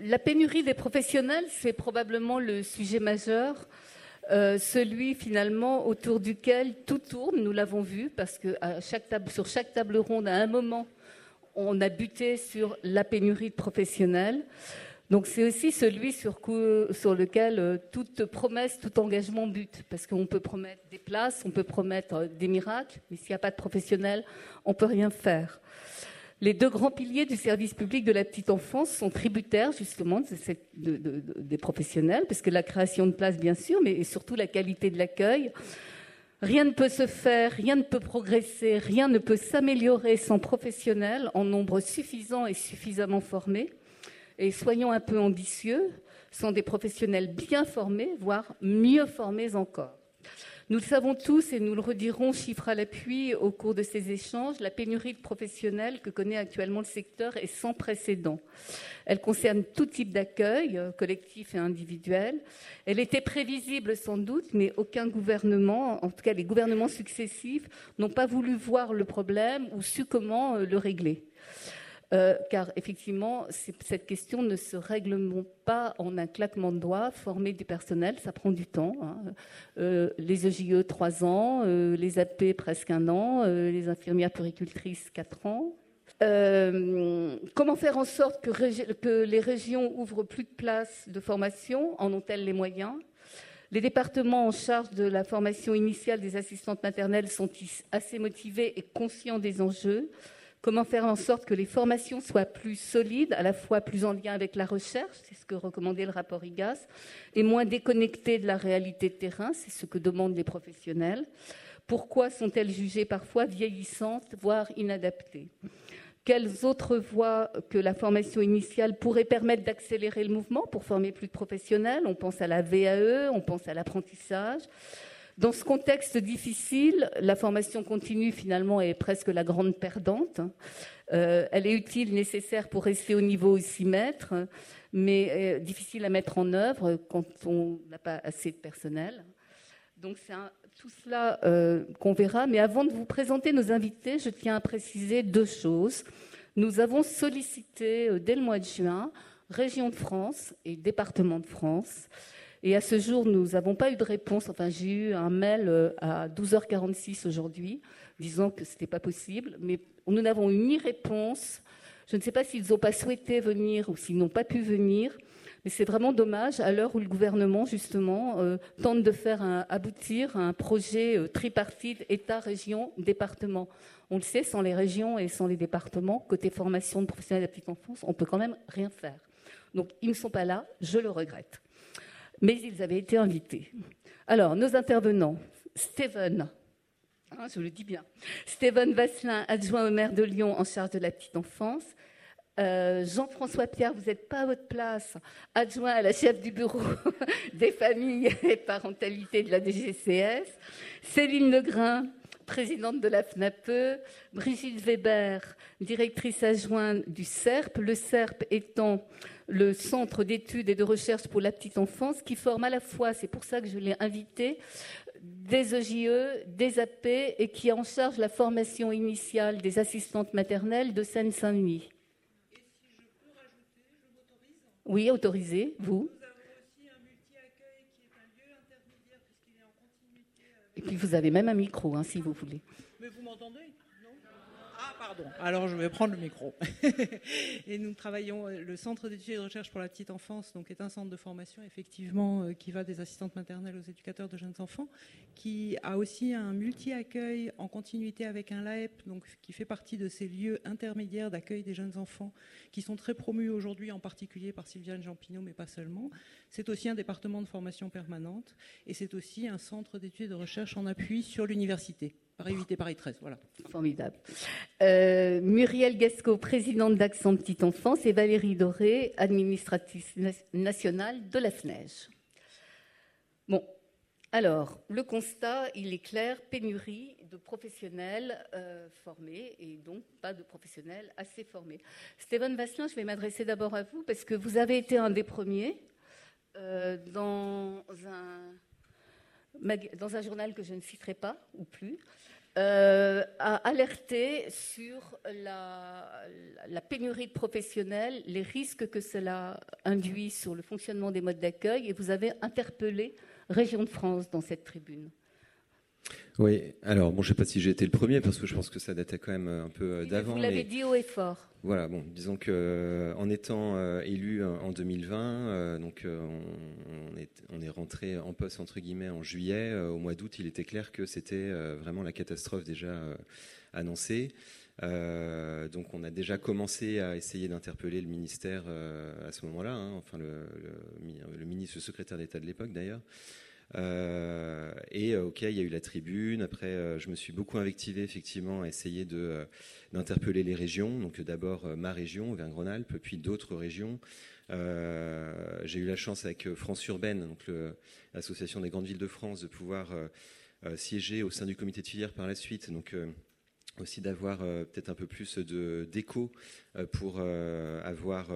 la pénurie des professionnels, c'est probablement le sujet majeur, euh, celui finalement autour duquel tout tourne, nous l'avons vu, parce que sur chaque table ronde, à un moment, on a buté sur la pénurie de professionnels. Donc c'est aussi celui sur, lequel euh, toute promesse, tout engagement bute, parce qu'on peut promettre des places, on peut promettre euh, des miracles, mais s'il n'y a pas de professionnels, on peut rien faire. Les deux grands piliers du service public de la petite enfance sont tributaires justement des professionnels, parce que la création de places, bien sûr, mais surtout la qualité de l'accueil. Rien ne peut se faire, rien ne peut progresser, rien ne peut s'améliorer sans professionnels en nombre suffisant et suffisamment formés. Et soyons un peu ambitieux, sans des professionnels bien formés, voire mieux formés encore. Nous le savons tous et nous le redirons chiffre à l'appui au cours de ces échanges, la pénurie de professionnels que connaît actuellement le secteur est sans précédent. Elle concerne tout type d'accueil, euh, collectif et individuel. Elle était prévisible sans doute, mais aucun gouvernement, en tout cas les gouvernements successifs, n'ont pas voulu voir le problème ou su comment euh, le régler. Euh, car effectivement, cette question ne se règle pas en un claquement de doigts. Former du personnel, ça prend du temps. Hein. Euh, les EJE, trois ans, euh, les AP, presque un an, les infirmières puricultrices, quatre ans. comment faire en sorte que, que, les régions ouvrent plus de places de formation? En ont-elles les moyens? Les départements en charge de la formation initiale des assistantes maternelles sont assez motivés et conscients des enjeux? Comment faire en sorte que les formations soient plus solides, à la fois plus en lien avec la recherche, c'est ce que recommandait le rapport IGAS, et moins déconnectées de la réalité de terrain, c'est ce que demandent les professionnels. Pourquoi sont-elles jugées parfois vieillissantes, voire inadaptées? Quelles autres voies que la formation initiale pourraient permettre d'accélérer le mouvement pour former plus de professionnels? On pense à la VAE, on pense à l'apprentissage. Dans ce contexte difficile, la formation continue finalement est presque la grande perdante. Euh, elle est utile, nécessaire pour rester au niveau aussi maître, mais euh, difficile à mettre en œuvre quand on n'a pas assez de personnel. Donc c'est tout cela euh, qu'on verra. Mais avant de vous présenter nos invités, je tiens à préciser deux choses. Nous avons sollicité dès le mois de juin Région de France et Département de France et à ce jour, nous n'avons pas eu de réponse. Enfin, j'ai eu un mail euh, à 12h46 aujourd'hui disant que ce n'était pas possible, mais nous n'avons eu ni réponse. Je ne sais pas s'ils n'ont pas souhaité venir ou s'ils n'ont pas pu venir. Mais c'est vraiment dommage à l'heure où le gouvernement, justement, euh, tente de faire aboutir un projet euh, tripartite État, région, département. On le sait, sans les régions et sans les départements, côté formation de professionnels de la petite enfance, on peut quand même rien faire. Donc, ils ne sont pas là, je le regrette mais ils avaient été invités. Alors, nos intervenants, Steven, hein, je le dis bien, Steven Vasselin, adjoint au maire de Lyon en charge de la petite enfance, euh, Jean-François Pierre, vous n'êtes pas à votre place, adjoint à la chef du bureau des familles et parentalité de la DGCS, Céline Legrain, présidente de la FNAPE, Brigitte Weber, directrice adjointe du CERP, le CERP étant le Centre d'études et de recherche pour la petite enfance, qui forme à la fois, c'est pour ça que je l'ai invité, des EJE, des AP et qui en charge la formation initiale des assistantes maternelles de Seine-Saint-Denis. Si Oui, autorisé, vous. Nous avons aussi un multi-accueil qui est un lieu intermédiaire puisqu'il est en continuité. Et vous avez même un micro, hein, si vous voulez. Pardon. Alors je vais prendre le micro. et nous travaillons, euh, le Centre d'études et de recherche pour la petite enfance, donc est un centre de formation effectivement euh, qui va des assistantes maternelles aux éducateurs de jeunes enfants, qui a aussi un multi-accueil en continuité avec un LAEP, donc qui fait partie de ces lieux intermédiaires d'accueil des jeunes enfants, qui sont très promus aujourd'hui, en particulier par Sylviane Jampinot, mais pas seulement. C'est aussi un département de formation permanente et c'est aussi un centre d'études et de recherche en appui sur l'université. Paris 8 et Paris 13, voilà. Formidable. Euh, Muriel Gasco, présidente d'Accent Petite Enfance, et Valérie Doré, administratrice nationale de la SNEJ. Bon, alors, le constat, il est clair, pénurie de professionnels euh, formés et donc pas de professionnels assez formés. Stéphane Vasselin, je vais m'adresser d'abord à vous parce que vous avez été un des premiers euh, dans un dans un journal que je ne citerai pas ou plus, euh, a alerté sur la, la, pénurie de professionnels, les risques que cela induit sur le fonctionnement des modes d'accueil, et vous avez interpellé Région de France dans cette tribune. Oui, alors bon, je ne sais pas si j'ai été le premier parce que je pense que ça datait quand même un peu euh, d'avant. Vous l'avez dit haut et fort. Voilà, bon, disons que euh, en étant euh, élu en 2020, donc on, est, on, est, rentré en poste entre guillemets en juillet. au mois d'août, il était clair que c'était vraiment la catastrophe déjà annoncée. donc on a déjà commencé à essayer d'interpeller le ministère à ce moment-là, hein, enfin le, le, le ministre, le secrétaire d'État de l'époque d'ailleurs. Euh, et euh, ok, il y a eu la tribune. Après, euh, je me suis beaucoup invectivé effectivement à essayer de d'interpeller les régions. Donc d'abord ma région, Auvergne-Rhône-Alpes, puis d'autres régions. J'ai eu la chance avec France Urbaine, donc l'association des grandes villes de France, de pouvoir siéger au sein du comité de filière par la suite. Donc aussi d'avoir euh, peut-être un peu plus de d'écho euh, pour euh, avoir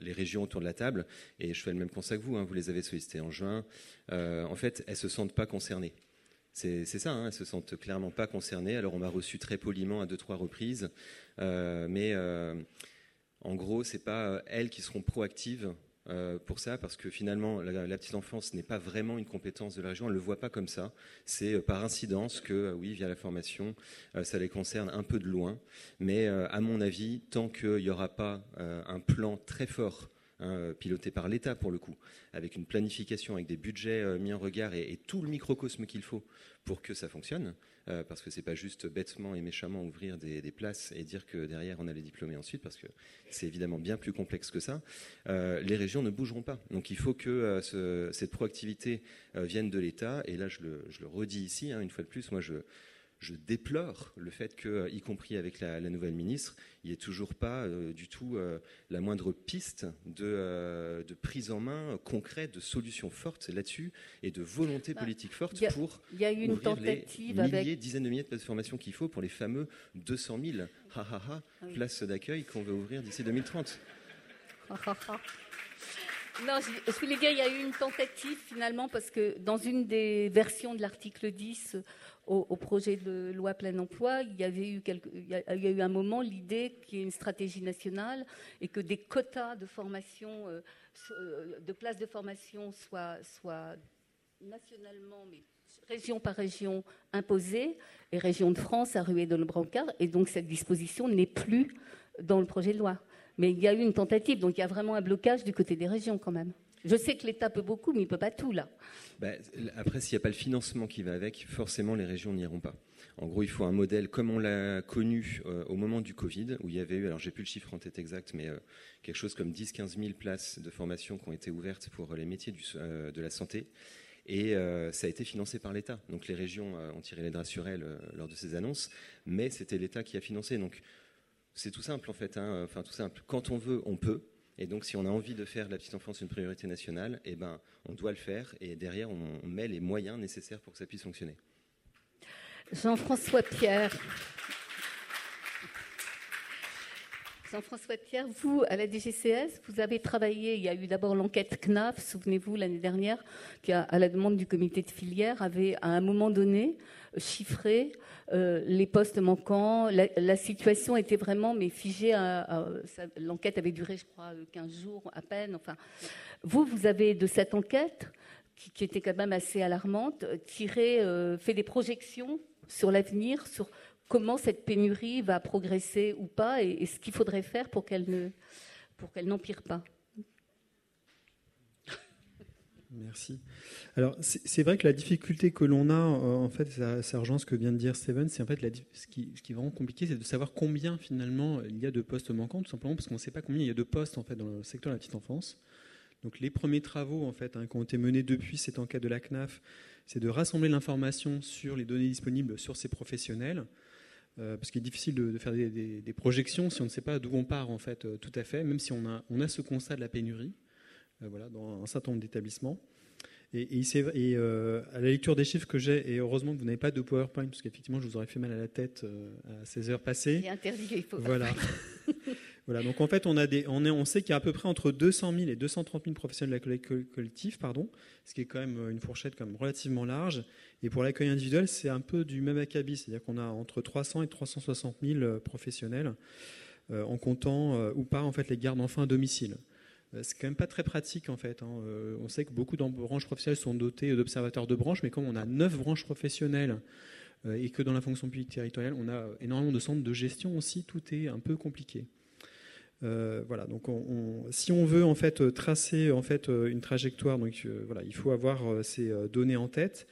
les régions autour de la table. Et je fais le même constat que vous. Hein, vous les avez sollicités en juin. en fait, elles se sentent pas concernées. C'est ça, hein, elles se sentent clairement pas concernées. Alors on m'a reçu très poliment à deux trois reprises, mais en gros, c'est pas elles qui seront proactives euh, pour ça, parce que finalement, la, petite enfance n'est pas vraiment une compétence de la région, elle ne le voit pas comme ça. C'est euh, par incidence que, euh, oui, via la formation, ça les concerne un peu de loin. Mais à mon avis, tant qu'il n'y aura pas un plan très fort Hein, piloté par l'État pour le coup, avec une planification, avec des budgets mis en regard et, tout le microcosme qu'il faut pour que ça fonctionne, parce que c'est pas juste bêtement et méchamment ouvrir des, places et dire que derrière on a les diplômés ensuite, parce que c'est évidemment bien plus complexe que ça. les régions ne bougeront pas. Donc il faut que cette proactivité vienne de l'État. Et là, je le, redis ici, hein, une fois de plus, moi je je déplore le fait que, y compris avec la, nouvelle ministre, il n'y ait toujours pas euh, du tout euh, la moindre piste euh, de, prise en main concrète, de solutions fortes là-dessus et de volonté bah, politique forte pour y a eu une ouvrir tentative les milliers, dizaines de milliers de places de formation qu'il faut pour les fameux 200 000 ah places d'accueil qu'on veut ouvrir d'ici 2030. Non, je, voulais dire, il y a eu une tentative finalement, parce que dans une des versions de l'article 10 au, projet de loi plein emploi, il y, avait eu il, y a, eu un moment l'idée qu'il y ait une stratégie nationale et que des quotas de formation, euh, euh, de places de formation soient, nationalement, mais région par région imposées, et région de France a rué dans le brancard, et donc cette disposition n'est plus dans le projet de loi. Mais il y a eu une tentative, donc il y a vraiment un blocage du côté des régions quand même. Je sais que l'État peut beaucoup, mais il ne peut pas tout là. Bah, après, s'il n'y a pas le financement qui va avec, forcément les régions n'iront pas. En gros, il faut un modèle comme on l'a connu euh, au moment du Covid, où il y avait eu, alors j'ai plus le chiffre en tête exact, mais euh, quelque chose comme 10-15 000 places de formation qui ont été ouvertes pour les métiers euh, de la santé. Et ça a été financé par l'État. Donc les régions ont tiré draps sur elles lors de ces annonces, mais c'était l'État qui a financé. Donc c'est tout simple en fait. Hein. Enfin tout simple. Quand on veut, on peut. Et donc, si on a envie de faire la petite enfance une priorité nationale, eh ben, on doit le faire. Et derrière, on met les moyens nécessaires pour que ça puisse fonctionner. Jean-François Pierre. Jean-François Pierre, vous, à la DGCS, vous avez travaillé, il y a eu d'abord l'enquête CNAF, souvenez-vous, l'année dernière, qui, à la demande du comité de filière, avait à un moment donné chiffré euh, les postes manquants. La, situation était vraiment mais figée. L'enquête avait duré, je crois, 15 jours à peine. Enfin, vous, vous avez de cette enquête, qui, était quand même assez alarmante, tiré, euh, fait des projections sur l'avenir, sur comment cette pénurie va progresser ou pas, et, ce qu'il faudrait faire pour qu'elle ne, pour qu'elle n'empire pas. Merci. Alors, c'est vrai que la difficulté que l'on a, euh, en fait, ça, rejoint ce que vient de dire Steven, c'est en fait ce, qui, ce, qui, est vraiment compliqué, c'est de savoir combien finalement il y a de postes manquants, tout simplement parce qu'on ne sait pas combien il y a de postes en fait dans le secteur de la petite enfance. Donc, les premiers travaux en fait hein, qui ont été menés depuis cette enquête de la CNAF, c'est de rassembler l'information sur les données disponibles sur ces professionnels, euh, parce qu'il est difficile de, faire des, projections si on ne sait pas d'où on part en fait euh, tout à fait, même si on a, on a ce constat de la pénurie, voilà, dans un certain nombre d'établissements. Et, et, euh, à la lecture des chiffres que j'ai, et heureusement que vous n'avez pas de PowerPoint, parce qu'effectivement, je vous aurais fait mal à la tête euh, à ces heures passées. Il est interdit, il faut Voilà. Voilà, donc en fait, on, a des, on, est, on sait qu'il y a à peu près entre 200 000 et 230 000 professionnels de l'accueil collectif, pardon, ce qui est quand même une fourchette quand même relativement large. Et pour l'accueil individuel, c'est un peu du même acabit, c'est-à-dire qu'on a entre 300 et 360 000 professionnels, euh, en comptant euh, ou pas en fait les gardes d'enfants à domicile. Euh, c'est quand même pas très pratique en fait. Hein. On sait que beaucoup de branches professionnelles sont dotées d'observateurs de branches, mais comme on a neuf branches professionnelles et que dans la fonction publique territoriale, on a énormément de centres de gestion aussi, tout est un peu compliqué. Euh, voilà, donc si on veut en fait tracer en fait une trajectoire, euh, il faut avoir euh, ces données en tête.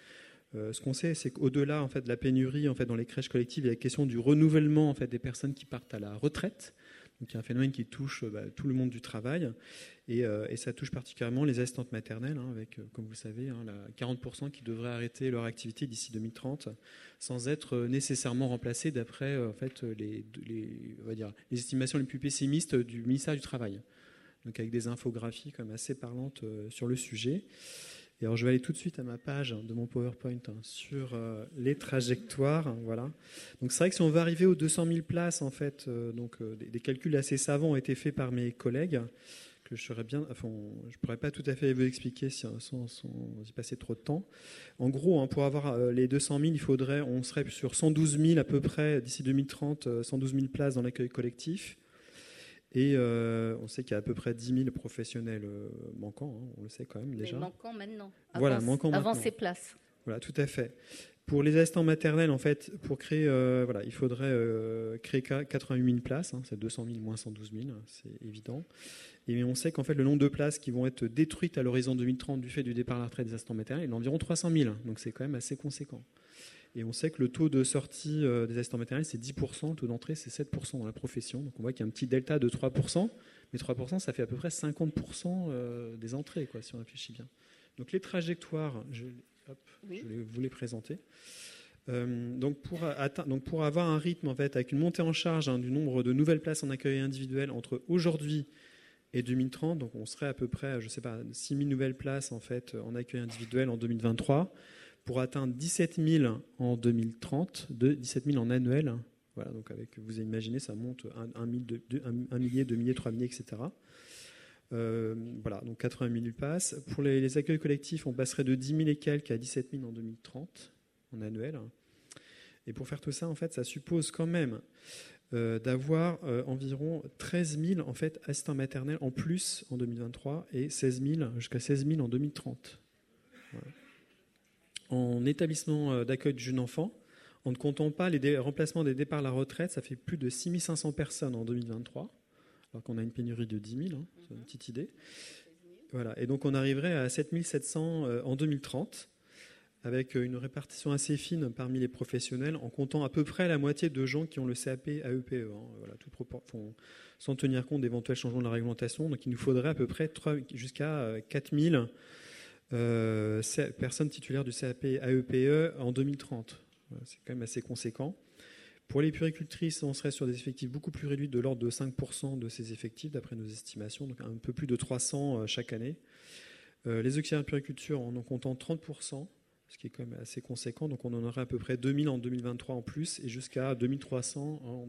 ce qu'on sait, c'est qu'au-delà en fait de la pénurie en fait dans les crèches collectives, il y a la question du renouvellement en fait des personnes qui partent à la retraite. Donc il y a un phénomène qui touche bah, tout le monde du travail et, ça touche particulièrement les assistantes maternelles, hein, avec, comme vous le savez, hein, 40% qui devraient arrêter leur activité d'ici 2030 sans être nécessairement remplacés d'après en fait, les, les estimations les plus pessimistes du ministère du Travail. Donc avec des infographies même assez parlantes euh, sur le sujet. Alors je vais aller tout de suite à ma page de mon PowerPoint hein, sur euh, les trajectoires. voilà. Donc c'est vrai que si on veut arriver aux 200 000 places, en fait, euh, donc des, calculs assez savants ont été faits par mes collègues que je serais bien, enfin, pourrais pas tout à fait vous expliquer sans, sans, y passer trop de temps. En gros, hein, pour avoir euh, les 200 000, il faudrait, on serait sur 112 000 à peu près d'ici 2030, 112 000 places dans l'accueil collectif. Et euh, on sait qu'il y a à peu près 10 000 professionnels euh, manquants, hein, on le sait quand même déjà. Mais manquants maintenant. Avant, voilà, manquants Avant ces places. Voilà, tout à fait. Pour les assistants maternels, en fait, pour créer, voilà, il faudrait créer 88 000 places. Hein, c'est 200 000 moins 112 000, c'est évident. Et on sait qu'en fait, le nombre de places qui vont être détruites à l'horizon 2030 du fait du départ à la retraite des assistants maternels est d'environ 300 000. Donc c'est quand même assez conséquent. Et on sait que le taux de sortie euh, des assistants maternels, c'est 10%, le taux d'entrée, c'est 7% dans la profession. Donc on voit qu'il y a un petit delta de 3%, mais 3%, ça fait à peu près 50% euh, des entrées, quoi, si on réfléchit bien. Donc les trajectoires, je, vais vous les présenter. Euh, donc, pour donc, pour avoir un rythme en fait avec une montée en charge hein, du nombre de nouvelles places en accueil individuel entre aujourd'hui et 2030. Donc on serait à peu près, je sais pas, 6 000 nouvelles places en fait en accueil individuel en 2023 pour atteindre 17 000 en 2030, de 17 000 en annuel. Voilà, donc avec, vous imaginez, ça monte un, un, millier, deux milliers, trois milliers, etc. Euh, voilà, donc 80 000 passes. Pour les, accueils collectifs, on passerait de 10 000 et quelques à 17 000 en 2030, en annuel. Et pour faire tout ça, en fait, ça suppose quand même euh, d'avoir euh, environ 13 000 en fait, assistants maternels en plus en 2023 et 16 000, jusqu'à 16 000 en 2030. En établissement euh, d'accueil du jeune enfant, en ne comptant pas les remplacements des départs à la retraite, ça fait plus de 6 500 personnes en 2023, alors qu'on a une pénurie de 10 000, hein, c'est une petite idée. Voilà. Et donc on arriverait à 7 700 en 2030 avec une répartition assez fine parmi les professionnels, en comptant à peu près la moitié de gens qui ont le CAP AEPE, e, hein, voilà, tout sans tenir compte d'éventuels changements de la réglementation. Donc il nous faudrait à peu près jusqu'à 4000 euh, personnes titulaires du CAP AEPE e en 2030. c'est quand même assez conséquent. Pour les puricultrices, on serait sur des effectifs beaucoup plus réduits, de l'ordre de 5% de ces effectifs, d'après nos estimations, donc un peu plus de 300 euh, chaque année. Euh, les auxiliaires de puriculture en en comptant 30%, ce qui est quand même assez conséquent. Donc on en aurait à peu près 2000 en 2023 en plus et jusqu'à 2300 en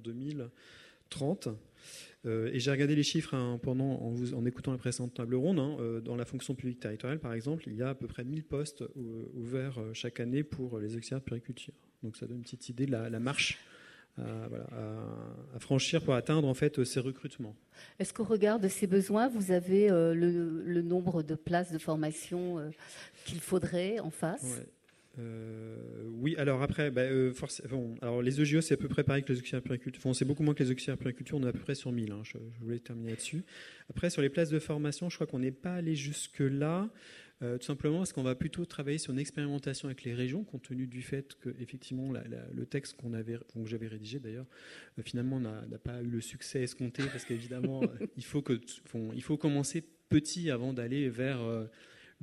2030. Euh, et j'ai regardé les chiffres hein, pendant, en, vous, en, écoutant la précédente table ronde. Hein, euh, dans la fonction publique territoriale, par exemple, il y a à peu près 1000 postes euh, ouverts chaque année pour les auxiliaires de périculture. Donc ça donne une petite idée de la, marche à, franchir pour atteindre en fait ces recrutements. Est-ce qu'au regard de ces besoins, vous avez le, nombre de places de formation qu'il faudrait en face? Euh, oui, alors après, bah, euh, alors les EGO, c'est à peu près pareil que les auxiliaires périculture. Enfin, c'est beaucoup moins que les auxiliaires périculture, on est à peu près sur 1000. Hein, je, voulais terminer là-dessus. Après, sur les places de formation, je crois qu'on n'est pas allé jusque-là. Euh, tout simplement parce qu'on va plutôt travailler sur une expérimentation avec les régions, compte tenu du fait que effectivement le texte qu'on avait, que j'avais rédigé d'ailleurs, finalement n'a pas eu le succès escompté parce qu'évidemment il faut que, il faut commencer petit avant d'aller vers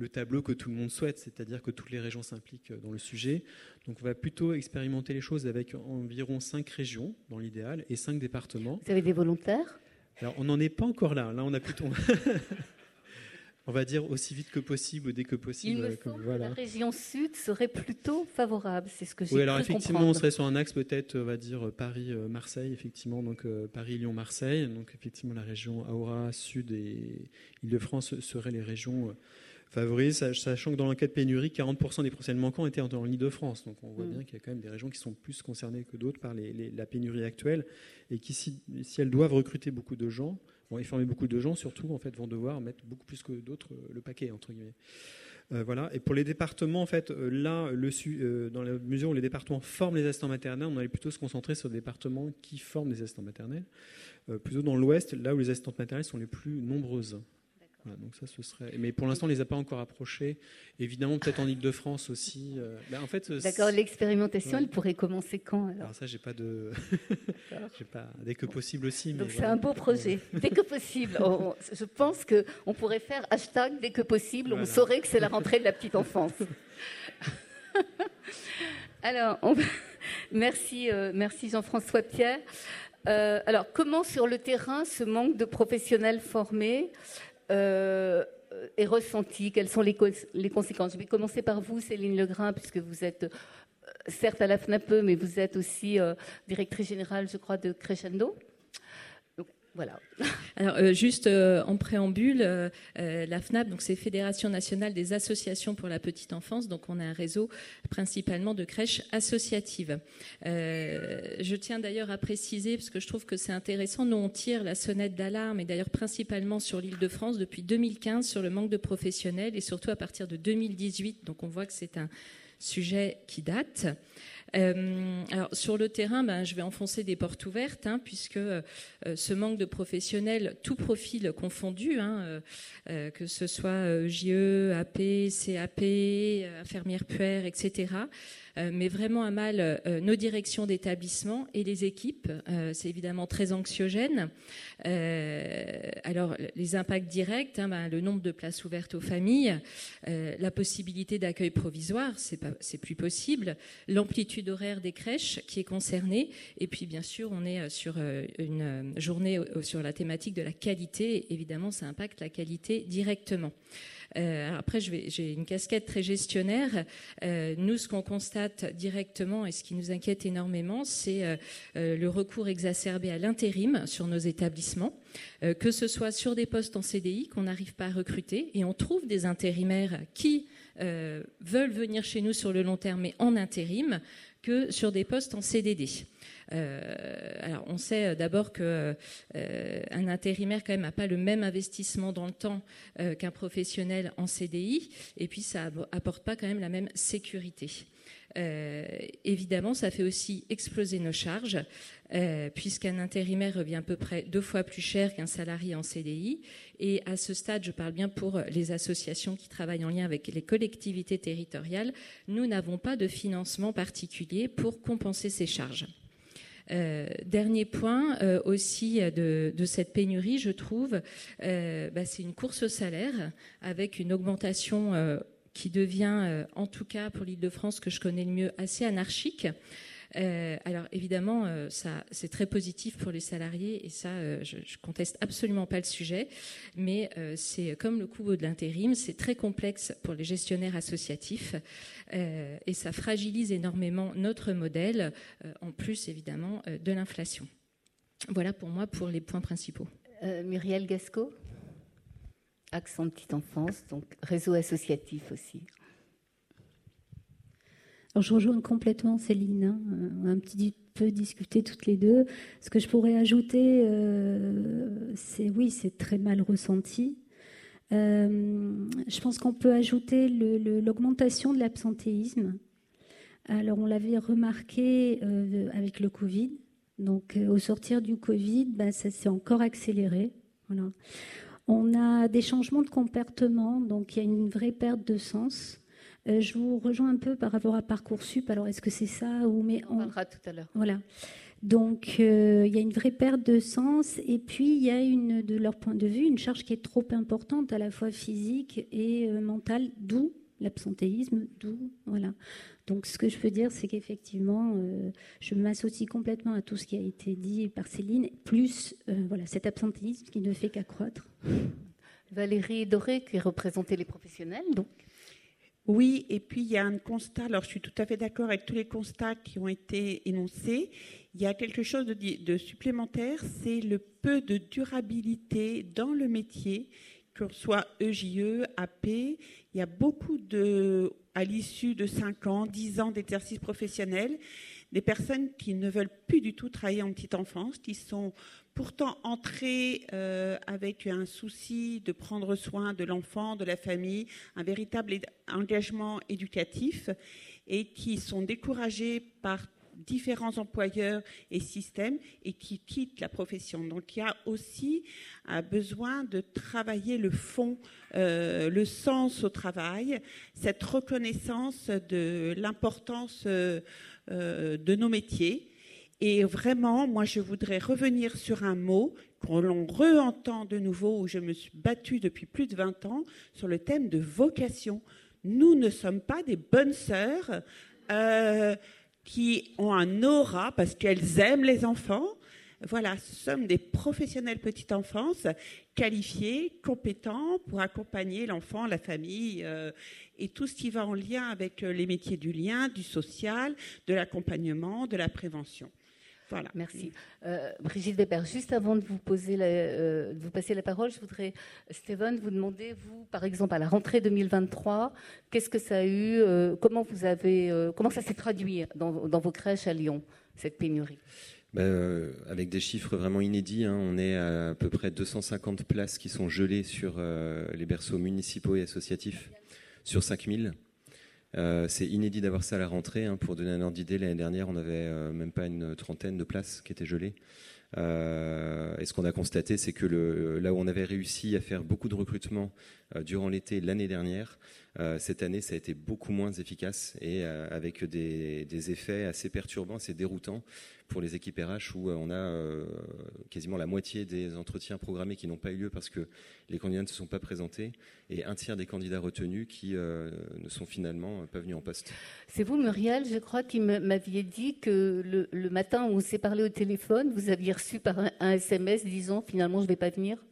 le tableau que tout le monde souhaite, c'est-à-dire que toutes les régions s'impliquent dans le sujet. Donc on va plutôt expérimenter les choses avec environ 5 régions dans l'idéal et 5 départements. Vous avez des volontaires? Alors on n'en est pas encore là. Là on a plutôt... on va dire aussi vite que possible ou dès que possible. Il me semble que la région sud serait plutôt favorable, c'est ce que j'ai Oui, alors effectivement, on serait sur un axe peut-être, on va dire Paris-Marseille, effectivement, donc Paris-Lyon-Marseille, donc effectivement la région Aura Sud et Île-de-France seraient les régions favorisées, sachant que dans l'enquête pénurie, 40% des professionnels manquants étaient en Île-de-France, donc on voit mm. bien qu'il y a quand même des régions qui sont plus concernées que d'autres par la pénurie actuelle et qui, si elles doivent recruter beaucoup de gens, vont former beaucoup de gens, surtout, en fait, vont devoir mettre beaucoup plus que d'autres euh, le paquet, entre guillemets. Euh, voilà. Et pour les départements, en fait, euh, là, le, dans la mesure où les départements forment les assistants maternels, on allait plutôt se concentrer sur les départements qui forment les assistants maternels. plutôt dans l'ouest, là où les assistantes maternelles sont les plus nombreuses donc ça, ce serait. Mais pour l'instant, on les a pas encore approchés. Évidemment, peut-être en Ile-de-France aussi. Euh, ben, en fait, euh, D'accord. L'expérimentation, elle pourrait commencer quand alors, ça, j'ai pas de. j'ai pas. Dès que possible aussi. Donc c'est un beau projet. dès que possible. je pense que on pourrait faire hashtag dès que possible. On saurait que c'est la rentrée de la petite enfance. alors, merci, euh, merci Jean-François Pierre. alors, comment sur le terrain ce manque de professionnels formés euh, est ressenti Quelles sont les, les, conséquences Je vais commencer par vous, Céline Legrain, puisque vous êtes euh, certes à la FNAPE, mais vous êtes aussi euh, directrice générale, je crois, de Crescendo. Voilà. Alors, euh, juste euh, en préambule, euh, la FNAP, donc c'est Fédération nationale des associations pour la petite enfance, donc on a un réseau principalement de crèches associatives. je tiens d'ailleurs à préciser, parce que je trouve que c'est intéressant, nous on tire la sonnette d'alarme, et d'ailleurs principalement sur l'île de France depuis 2015 sur le manque de professionnels, et surtout à partir de 2018, donc on voit que c'est un sujet qui date. Euh, alors sur le terrain, ben, je vais enfoncer des portes ouvertes, hein, puisque euh, ce manque de professionnels, tout profil confondu, hein, euh, que ce soit JE, AP, CAP, infirmière puère, etc., mais vraiment à mal euh, nos directions d'établissement et les équipes. Euh, c'est évidemment très anxiogène. alors, les impacts directs, hein, ben, le nombre de places ouvertes aux familles, la possibilité d'accueil provisoire, c'est plus possible, l'amplitude horaire des crèches qui est concernée, et puis bien sûr, on est sur une journée sur la thématique de la qualité. Évidemment, ça impacte la qualité directement. Euh, après, j'ai une casquette très gestionnaire. Euh, nous, ce qu'on constate directement et ce qui nous inquiète énormément, c'est euh, le recours exacerbé à l'intérim sur nos établissements, que ce soit sur des postes en CDI qu'on n'arrive pas à recruter, et on trouve des intérimaires qui veulent venir chez nous sur le long terme, mais en intérim, que sur des postes en CDD. Euh, alors, on sait euh, d'abord qu'un euh, intérimaire quand même n'a pas le même investissement dans le temps qu'un professionnel en CDI, et puis ça apporte pas quand même la même sécurité. évidemment, ça fait aussi exploser nos charges, puisqu'un intérimaire revient à peu près deux fois plus cher qu'un salarié en CDI. Et à ce stade, je parle bien pour les associations qui travaillent en lien avec les collectivités territoriales, nous n'avons pas de financement particulier pour compenser ces charges. Euh, dernier point euh, aussi de, cette pénurie, je trouve, euh, bah, c'est une course au salaire avec une augmentation qui devient, en tout cas pour l'Île-de-France que je connais le mieux, assez anarchique. Euh, alors évidemment, euh, c'est très positif pour les salariés et ça, euh, je, je, conteste absolument pas le sujet. Mais c'est comme le coût de l'intérim, c'est très complexe pour les gestionnaires associatifs et ça fragilise énormément notre modèle, en plus évidemment de l'inflation. Voilà pour moi pour les points principaux. Muriel Gasco, Accent Petite Enfance, donc réseau associatif aussi. Alors, je rejoins complètement Céline. Hein. On a un petit peu discuté toutes les deux. Ce que je pourrais ajouter, euh, c'est oui, c'est très mal ressenti. Euh, je pense qu'on peut ajouter l'augmentation de l'absentéisme. Alors, on l'avait remarqué euh, avec le Covid. Donc, au sortir du Covid, ben, ça s'est encore accéléré. Voilà. On a des changements de comportement, donc il y a une vraie perte de sens. Euh, je vous rejoins un peu par rapport à Parcoursup. Alors, est-ce que c'est ça ou mais on... parlera tout à l'heure. Voilà. Donc, euh, il y a une vraie perte de sens. Et puis, il y a une, de leur point de vue, une charge qui est trop importante, à la fois physique et euh, mentale, d'où l'absentéisme, d'où voilà. Donc, ce que je peux dire, c'est qu'effectivement, je m'associe complètement à tout ce qui a été dit par Céline, plus voilà cet absentéisme qui ne fait qu'accroître. Valérie Doré, qui représentait les professionnels, donc. Oui, et puis il y a un constat, alors je suis tout à fait d'accord avec tous les constats qui ont été énoncés. Il y a quelque chose de, supplémentaire, c'est le peu de durabilité dans le métier, que ce soit EJE, AP. Il y a beaucoup de, à l'issue de 5 ans, 10 ans d'exercice professionnel, des personnes qui ne veulent plus du tout travailler en petite enfance, qui sont pourtant entrées euh, avec un souci de prendre soin de l'enfant, de la famille, un véritable engagement éducatif, et qui sont découragées par différents employeurs et systèmes et qui quittent la profession. Donc il y a aussi un besoin de travailler le fond, euh, le sens au travail, cette reconnaissance de l'importance euh, de nos métiers. Et vraiment, moi, je voudrais revenir sur un mot qu'on re-entend de nouveau, où je me suis battue depuis plus de 20 ans, sur le thème de vocation. Nous ne sommes pas des bonnes sœurs qui ont un aura parce qu'elles aiment les enfants. Voilà, ce sont des professionnels petite enfance qualifiés, compétents pour accompagner l'enfant, la famille euh, et tout ce qui va en lien avec euh, les métiers du lien, du social, de l'accompagnement, de la prévention. Voilà. Merci. Euh, Brigitte Weber, juste avant de vous, vous passer la parole, je voudrais, Stéphane, vous demander, vous, par exemple, à la rentrée 2023, qu'est-ce que ça a eu, comment, vous avez, comment ça s'est traduit dans, vos crèches à Lyon, cette pénurie? Ben, euh, avec des chiffres vraiment inédits, hein. on est à, peu près 250 places qui sont gelées sur euh, les berceaux municipaux et associatifs, sur 5000. Euh, c'est inédit d'avoir ça à la rentrée. Hein. Pour donner un ordre d'idée, l'année dernière, on n'avait euh, même pas une trentaine de places qui étaient gelées. Et ce qu'on a constaté, c'est que le, là où on avait réussi à faire beaucoup de recrutements durant l'été l'année dernière, cette année, ça a été beaucoup moins efficace et avec des, effets assez perturbants, assez déroutants pour les équipes RH où euh, on a euh, quasiment la moitié des entretiens programmés qui n'ont pas eu lieu parce que les candidats ne se sont pas présentés et un tiers des candidats retenus qui euh, ne sont finalement pas venus en poste. C'est vous, Muriel, je crois, qui m'aviez dit que le, matin où on s'est parlé au téléphone, vous aviez reçu par un, SMS disant finalement je ne vais pas venir?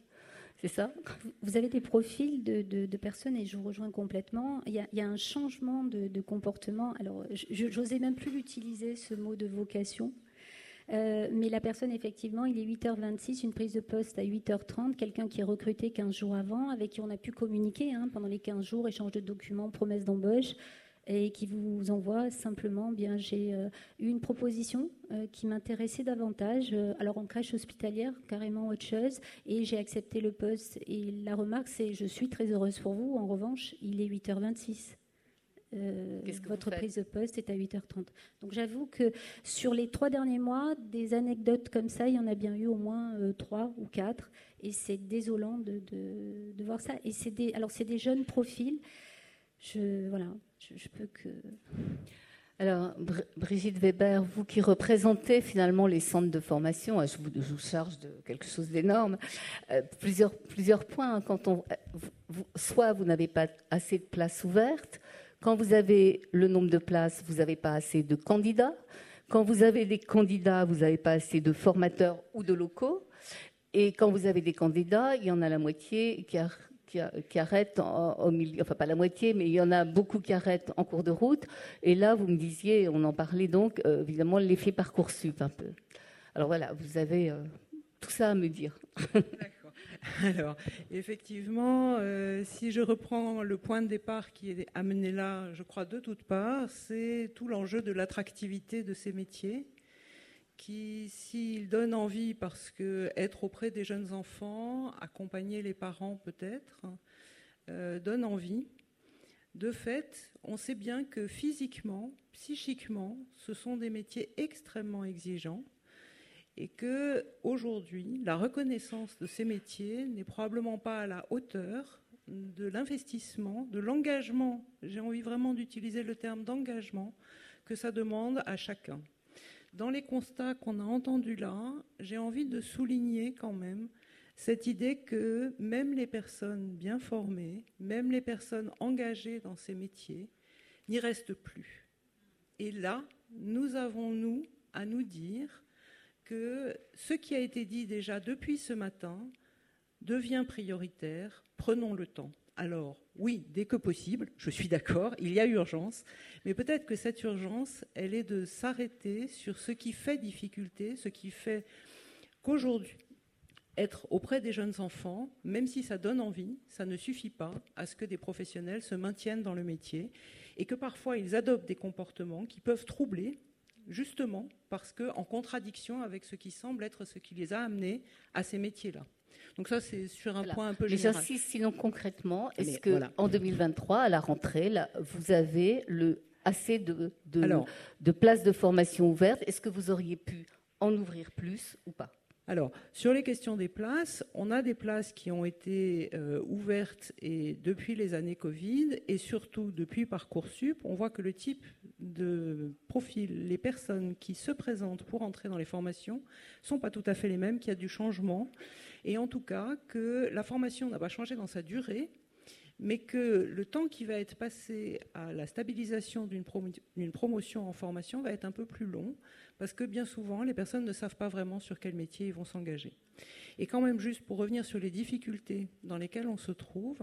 C'est ça Vous avez des profils de, personnes et je vous rejoins complètement. Il y a, un changement de, comportement. Alors, j'osais même plus utiliser ce mot de vocation euh, mais la personne, effectivement, il est 8h26, une prise de poste à 8h30, quelqu'un qui est recruté 15 jours avant, avec qui on a pu communiquer hein, pendant les 15 jours, échange de documents, promesse d'embauche, et qui vous envoie simplement, bien, j'ai euh, eu une proposition euh, qui m'intéressait davantage, alors en crèche hospitalière, carrément autre chose, et j'ai accepté le poste. Et la remarque, c'est, je suis très heureuse pour vous, en revanche, il est 8h26. Euh, votre prise de poste est à 8h30. Donc j'avoue que sur les trois derniers mois, des anecdotes comme ça, il y en a bien eu au moins euh, trois ou quatre. Et c'est désolant de, de, voir ça. Et c'est des, alors c'est des jeunes profils. Je, voilà, Alors, Brigitte Weber, vous qui représentez finalement les centres de formation, hein, je vous, charge de quelque chose d'énorme. Euh, plusieurs, points. Hein, quand on, soit vous n'avez pas assez de places ouvertes, quand vous avez le nombre de places, vous n'avez pas assez de candidats. Quand vous avez des candidats, vous n'avez pas assez de formateurs ou de locaux. Et quand vous avez des candidats, il y en a la moitié qui, qui, arrêtent enfin pas la moitié, mais il y en a beaucoup qui arrêtent en cours de route. Et là, vous me disiez, on en parlait donc, euh, évidemment, l'effet Parcoursup un peu. Alors voilà, vous avez euh, tout ça à me dire. Alors, effectivement, euh, si je reprends le point de départ qui est amené là, je crois, de toutes parts, c'est tout l'enjeu de l'attractivité de ces métiers qui, s'ils donnent envie, parce que être auprès des jeunes enfants, accompagner les parents peut-être, euh, donne envie. De fait, on sait bien que physiquement, psychiquement, ce sont des métiers extrêmement exigeants et que aujourd'hui, la reconnaissance de ces métiers n'est probablement pas à la hauteur de l'investissement, de l'engagement, j'ai envie vraiment d'utiliser le terme d'engagement, que ça demande à chacun. Dans les constats qu'on a entendus là, j'ai envie de souligner quand même cette idée que même les personnes bien formées, même les personnes engagées dans ces métiers, n'y restent plus. Et là, nous avons, nous, à nous dire que ce qui a été dit déjà depuis ce matin devient prioritaire, prenons le temps. Alors, oui, dès que possible, je suis d'accord, il y a urgence, mais peut-être que cette urgence, elle est de s'arrêter sur ce qui fait difficulté, ce qui fait qu'aujourd'hui, être auprès des jeunes enfants, même si ça donne envie, ça ne suffit pas à ce que des professionnels se maintiennent dans le métier et que parfois ils adoptent des comportements qui peuvent troubler, justement parce que en contradiction avec ce qui semble être ce qui les a amenés à ces métiers-là. Donc ça, c'est sur un point un peu général. Mais j'insiste, sinon concrètement, est-ce que en 2023, à la rentrée, là, vous avez le, assez de, de, de places de formation ouvertes. Est-ce que vous auriez pu en ouvrir plus ou pas? Alors, sur les questions des places, on a des places qui ont été euh, ouvertes et depuis les années Covid et surtout depuis Parcoursup, on voit que le type de profil, les personnes qui se présentent pour entrer dans les formations, sont pas tout à fait les mêmes, qu'il y a du changement et en tout cas que la formation n'a pas changé dans sa durée, mais que le temps qui va être passé à la stabilisation d'une promotion en formation va être un peu plus long, parce que bien souvent, les personnes ne savent pas vraiment sur quel métier ils vont s'engager. Et quand même, juste pour revenir sur les difficultés dans lesquelles on se trouve,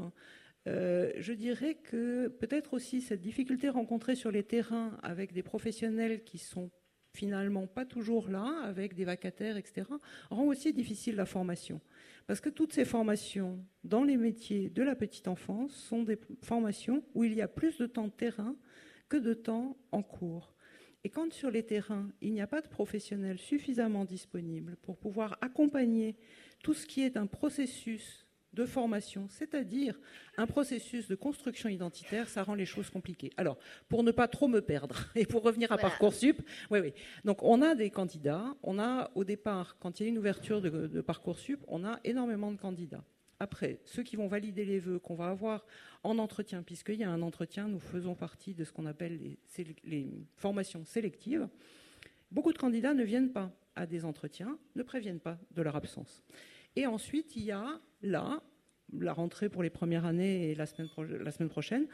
euh, je dirais que peut-être aussi cette difficulté rencontrée sur les terrains avec des professionnels qui sont finalement pas toujours là, avec des vacataires, etc., rend aussi difficile la formation. Parce que toutes ces formations dans les métiers de la petite enfance sont des formations où il y a plus de temps de terrain que de temps en cours. Et quand sur les terrains, il n'y a pas de professionnels suffisamment disponibles pour pouvoir accompagner tout ce qui est un processus de formation, c'est-à-dire un processus de construction identitaire, ça rend les choses compliquées. Alors, pour ne pas trop me perdre et pour revenir à Parcoursup, oui, oui. Donc, on a des candidats. On a au départ, quand il y a une ouverture de, de Parcoursup, on a énormément de candidats. Après, ceux qui vont valider les vœux qu'on va avoir en entretien, puisqu'il y a un entretien, nous faisons partie de ce qu'on appelle les, les formations sélectives. Beaucoup de candidats ne viennent pas à des entretiens, ne préviennent pas de leur absence. Et ensuite, il y a là, la rentrée pour les premières années et la semaine, prochaine,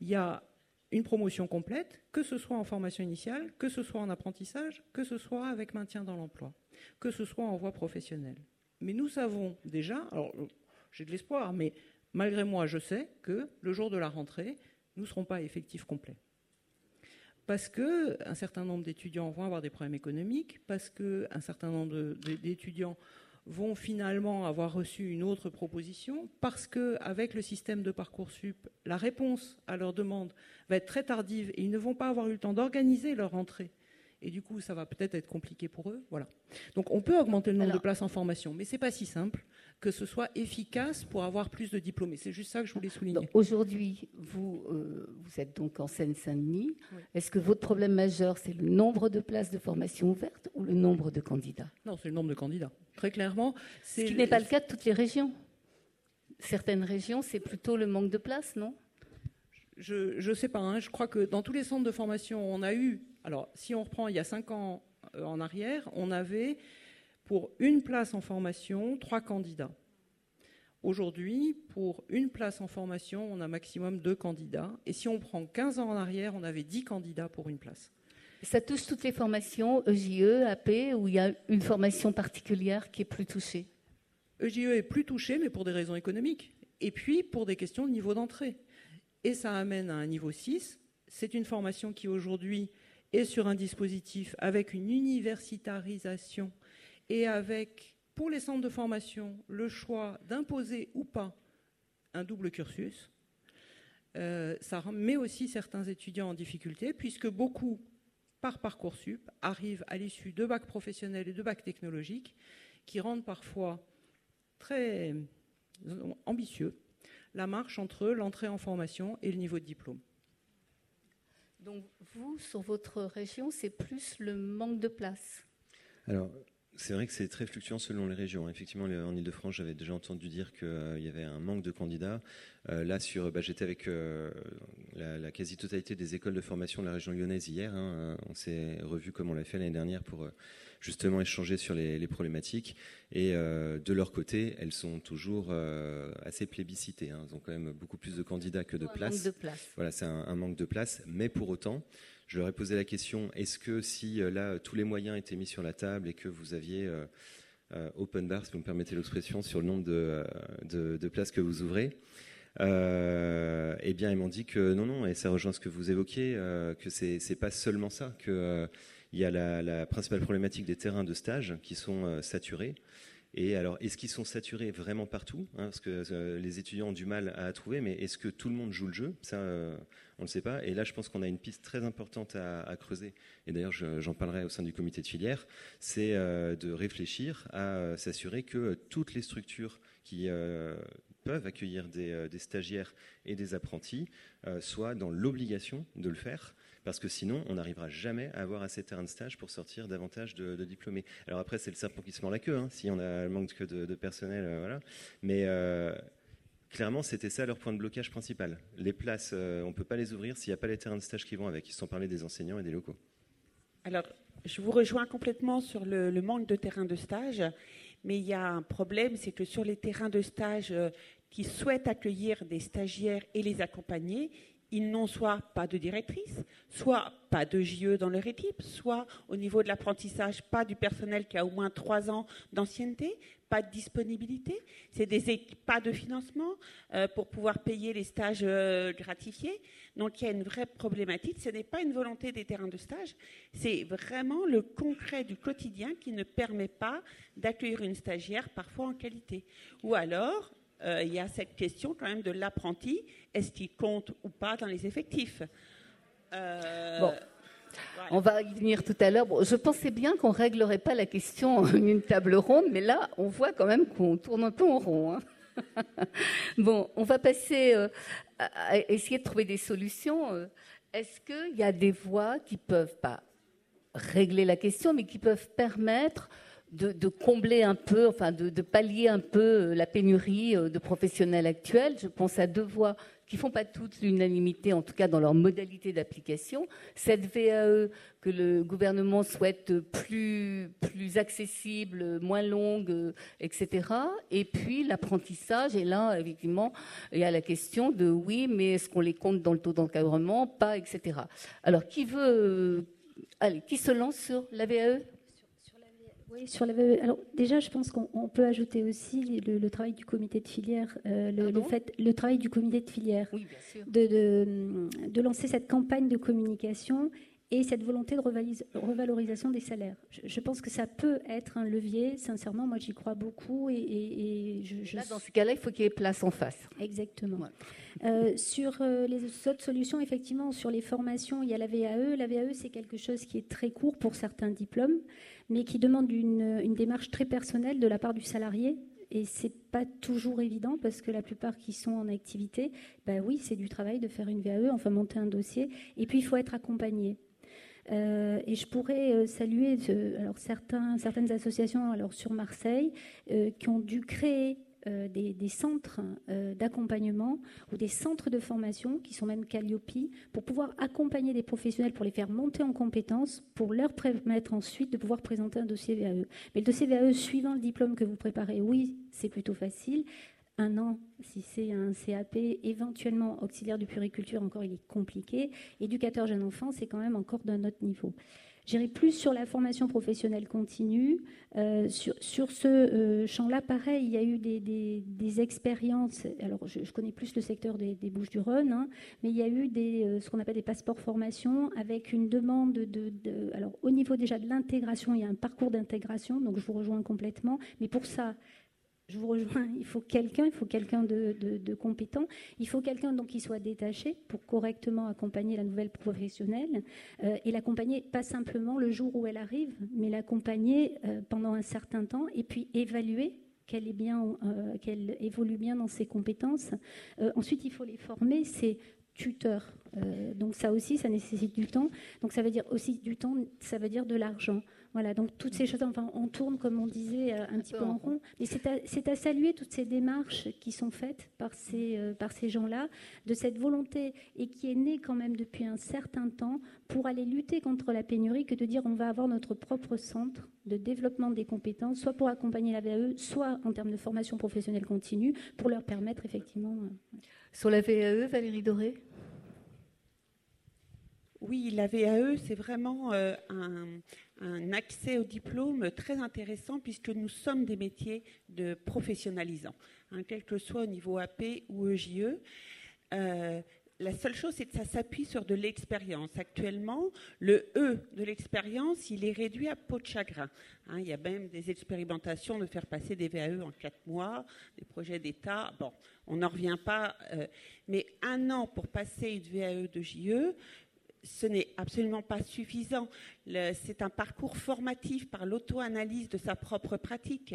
il y a une promotion complète, que ce soit en formation initiale, que ce soit en apprentissage, que ce soit avec maintien dans l'emploi, que ce soit en voie professionnelle. Mais nous savons déjà, alors j'ai de l'espoir, mais malgré moi, je sais que le jour de la rentrée, nous ne serons pas effectifs complets. Parce qu'un certain nombre d'étudiants vont avoir des problèmes économiques, parce qu'un certain nombre d'étudiants vont finalement avoir reçu une autre proposition parce qu'avec le système de Parcoursup, la réponse à leur demande va être très tardive et ils ne vont pas avoir eu le temps d'organiser leur entrée. Et du coup, ça va peut-être être compliqué pour eux. Voilà. Donc, on peut augmenter le nombre de places en formation, mais c'est pas si simple que ce soit efficace pour avoir plus de diplômés. C'est juste ça que je voulais souligner. Aujourd'hui, vous, euh, vous êtes donc en Seine-Saint-Denis. Est-ce que votre problème majeur, c'est le nombre de places de formation ouvertes ou le nombre de candidats? Non, c'est le nombre de candidats. Très clairement. Ce qui n'est pas le cas de toutes les régions. Certaines régions, c'est plutôt le manque de places, non? Je ne sais pas. Hein. Je crois que dans tous les centres de formation, on a eu. Alors, si on reprend il y a cinq ans euh, en arrière, on avait pour une place en formation, trois candidats. Aujourd'hui, pour une place en formation, on a maximum deux candidats. Et si on prend 15 ans en arrière, on avait 10 candidats pour une place. Ça touche toutes les formations, EJE, AP, ou il y a une formation particulière qui est plus touchée? EJE est plus touchée, mais pour des raisons économiques. Et puis pour des questions de niveau d'entrée. Et ça amène à un niveau 6. C'est une formation qui aujourd'hui est sur un dispositif avec une universitarisation et avec, pour les centres de formation, le choix d'imposer ou pas un double cursus. Euh, ça met aussi certains étudiants en difficulté, puisque beaucoup, par Parcoursup, arrivent à l'issue de bacs professionnels et de bacs technologiques, qui rendent parfois très ambitieux la marche entre l'entrée en formation et le niveau de diplôme. Donc vous, sur votre région, c'est plus le manque de place Alors, c'est vrai que c'est très fluctuant selon les régions. Effectivement, en Ile-de-France, j'avais déjà entendu dire qu'il euh, y avait un manque de candidats. Euh, là, sur, bah, j'étais avec euh, la, quasi-totalité des écoles de formation de la région lyonnaise hier. Hein. on s'est revu comme on l'a fait l'année dernière pour justement échanger sur les, problématiques. Et de leur côté, elles sont toujours assez plébiscitées. Hein. Elles ont quand même beaucoup plus de candidats que de places. Place. Voilà, c'est un, un manque de place. Mais pour autant, je leur ai posé la question est-ce que si euh, là tous les moyens étaient mis sur la table et que vous aviez euh, open bar, si vous me permettez l'expression, sur le nombre de, places que vous ouvrez. eh bien, ils m'ont dit que non, non, et ça rejoint ce que vous évoquiez, que c'est n'est pas seulement ça, qu'il y a la, principale problématique des terrains de stage qui sont saturés. Et alors, est-ce qu'ils sont saturés vraiment partout hein, Parce que euh, les étudiants ont du mal à trouver, mais est-ce que tout le monde joue le jeu? Ça, euh, on ne le sait pas. Et là, je pense qu'on a une piste très importante à, creuser. Et d'ailleurs, j'en parlerai au sein du comité de filière. C'est euh, de réfléchir à s'assurer que toutes les structures qui peuvent accueillir des, stagiaires et des apprentis soient dans l'obligation de le faire parce que sinon, on n'arrivera jamais à avoir assez de terrains de stage pour sortir davantage de, diplômés. Alors après, c'est le serpent qui se mord la queue, hein, si on a manque de, de personnel, euh, voilà. Mais euh, clairement, c'était ça leur point de blocage principal. Les places, euh, on ne peut pas les ouvrir s'il n'y a pas les terrains de stage qui vont avec. Sont parlé des enseignants et des locaux. Alors, je vous rejoins complètement sur le, le manque de terrains de stage, mais il y a un problème, c'est que sur les terrains de stage qui souhaitent accueillir des stagiaires et les accompagner, ils n'ont soit pas de directrice, soit pas de JE dans leur équipe, soit au niveau de l'apprentissage, pas du personnel qui a au moins trois ans d'ancienneté, pas de disponibilité, c'est des pas de financement euh, pour pouvoir payer les stages euh, gratifiés. Donc il y a une vraie problématique. Ce n'est pas une volonté des terrains de stage, c'est vraiment le concret du quotidien qui ne permet pas d'accueillir une stagiaire parfois en qualité. Ou alors euh, il y a cette question quand même de l'apprenti. Est-ce qu'il compte ou pas dans les effectifs euh, Bon. On va y venir tout à l'heure. je pensais bien qu'on réglerait pas la question en une table ronde, mais là, on voit quand même qu'on tourne un peu en rond. Hein. bon, on va passer euh, à essayer de trouver des solutions. Est-ce qu'il y a des voies qui peuvent pas régler la question, mais qui peuvent permettre de, combler un peu, enfin de, pallier un peu euh, la pénurie euh, de professionnels actuels. Je pense à deux voies qui font pas toutes l'unanimité, en tout cas dans leur modalité d'application. Cette VAE que le gouvernement souhaite plus, plus accessible, moins longue, euh, etc. Et puis l'apprentissage. Et là, effectivement, il y a la question de oui, mais est-ce qu'on les compte dans le taux d'encadrement? Pas, etc. Alors, qui veut... Allez, qui se lance sur la VAE oui, sur la... Alors déjà, je pense qu'on peut ajouter aussi le, travail du comité de filière, euh, le, fait, le travail du comité de filière, De, de, lancer cette campagne de communication et cette volonté de revalorisation des salaires. Je, pense que ça peut être un levier. Sincèrement, moi, j'y crois beaucoup. Et, je, Là, dans ce cas-là, il faut qu'il y ait place en face. Exactement. Euh, sur euh, les autres solutions, effectivement, sur les formations, il y a la VAE. La VAE, c'est quelque chose qui est très court pour certains diplômes mais qui demande une, démarche très personnelle de la part du salarié. Et c'est pas toujours évident parce que la plupart qui sont en activité, ben oui, c'est du travail de faire une VAE, enfin monter un dossier. Et puis il faut être accompagné. Euh, et je pourrais euh, saluer alors certains, certaines associations alors sur Marseille euh, qui ont dû créer euh, des, centres euh, d'accompagnement ou des centres de formation qui sont même Calliope pour pouvoir accompagner des professionnels, pour les faire monter en compétences, pour leur permettre ensuite de pouvoir présenter un dossier VAE. Mais le dossier VAE suivant le diplôme que vous préparez, oui, c'est plutôt facile. Un an, si c'est un CAP, éventuellement auxiliaire de puriculture, encore il est compliqué. Éducateur jeune enfant, c'est quand même encore d'un autre niveau. J'irai plus sur la formation professionnelle continue. Euh, sur, ce euh, champ-là, pareil, il y a eu des, expériences. Alors, je, connais plus le secteur des, Bouches-du-Rhône, hein, mais il y a eu des, euh, ce qu'on appelle des passeports formation avec une demande de, de alors au niveau déjà de l'intégration, il y a un parcours d'intégration, donc je vous rejoins complètement. Mais pour ça, je vous rejoins, il faut quelqu'un, il faut quelqu'un de, compétent, il faut quelqu'un donc qui soit détaché pour correctement accompagner la nouvelle professionnelle euh, et l'accompagner pas simplement le jour où elle arrive, mais l'accompagner euh, pendant un certain temps et puis évaluer qu'elle euh, qu'elle évolue bien dans ses compétences. ensuite, il faut les former. C'est tuteur. donc ça aussi, ça nécessite du temps. Donc ça veut dire aussi du temps, ça veut dire de l'argent. Voilà, donc toutes ces choses, enfin, on tourne, comme on disait, euh, un petit peu en rond. Mais c'est à, saluer toutes ces démarches qui sont faites par ces, euh, par ces gens-là, de cette volonté, et qui est née quand même depuis un certain temps, pour aller lutter contre la pénurie, que de dire on va avoir notre propre centre de développement des compétences, soit pour accompagner la VAE, soit en termes de formation professionnelle continue, pour leur permettre effectivement. Euh, Sur la VAE, Valérie Doré? Oui, la VAE, c'est vraiment un, un accès au diplôme très intéressant puisque nous sommes des métiers de professionnalisants, hein, quel que soit au niveau AP ou EJE. Euh, la seule chose, c'est que ça s'appuie sur de l'expérience. Actuellement, le E de l'expérience, il est réduit à peau de chagrin. Hein, il y a même des expérimentations de faire passer des VAE en quatre mois, des projets d'État. Bon, on n'en revient pas. Euh, mais un an pour passer une VAE de JE, ce n'est absolument pas suffisant. C'est un parcours formatif par l'auto-analyse de sa propre pratique.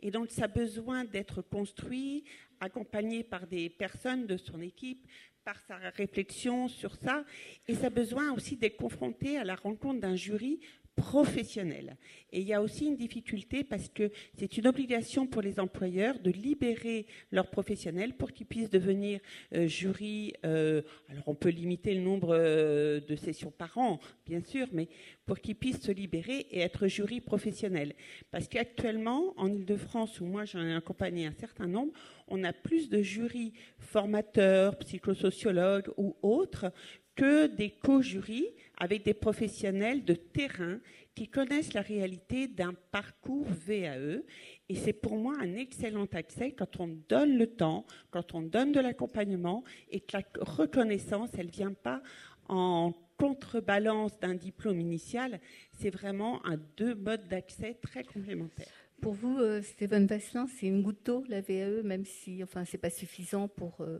Et donc, ça a besoin d'être construit, accompagné par des personnes de son équipe, par sa réflexion sur ça. Et ça a besoin aussi d'être confronté à la rencontre d'un jury professionnel. Et il y a aussi une difficulté parce que c'est une obligation pour les employeurs de libérer leurs professionnels pour qu'ils puissent devenir euh, jury. Euh, alors on peut limiter le nombre euh, de sessions par an, bien sûr, mais pour qu'ils puissent se libérer et être jury professionnel. Parce qu'actuellement, en Ile-de-France, où moi j'en ai accompagné un certain nombre, on a plus de jurys formateurs, psychosociologues ou autres que des co-jurys avec des professionnels de terrain qui connaissent la réalité d'un parcours VAE. Et c'est pour moi un excellent accès quand on donne le temps, quand on donne de l'accompagnement et que la reconnaissance, elle ne vient pas en contrebalance d'un diplôme initial. C'est vraiment un deux modes d'accès très complémentaires. Pour vous, euh, Stéphane Vasselin, c'est une goutte d'eau, la VAE, même si enfin, ce n'est pas suffisant pour, euh,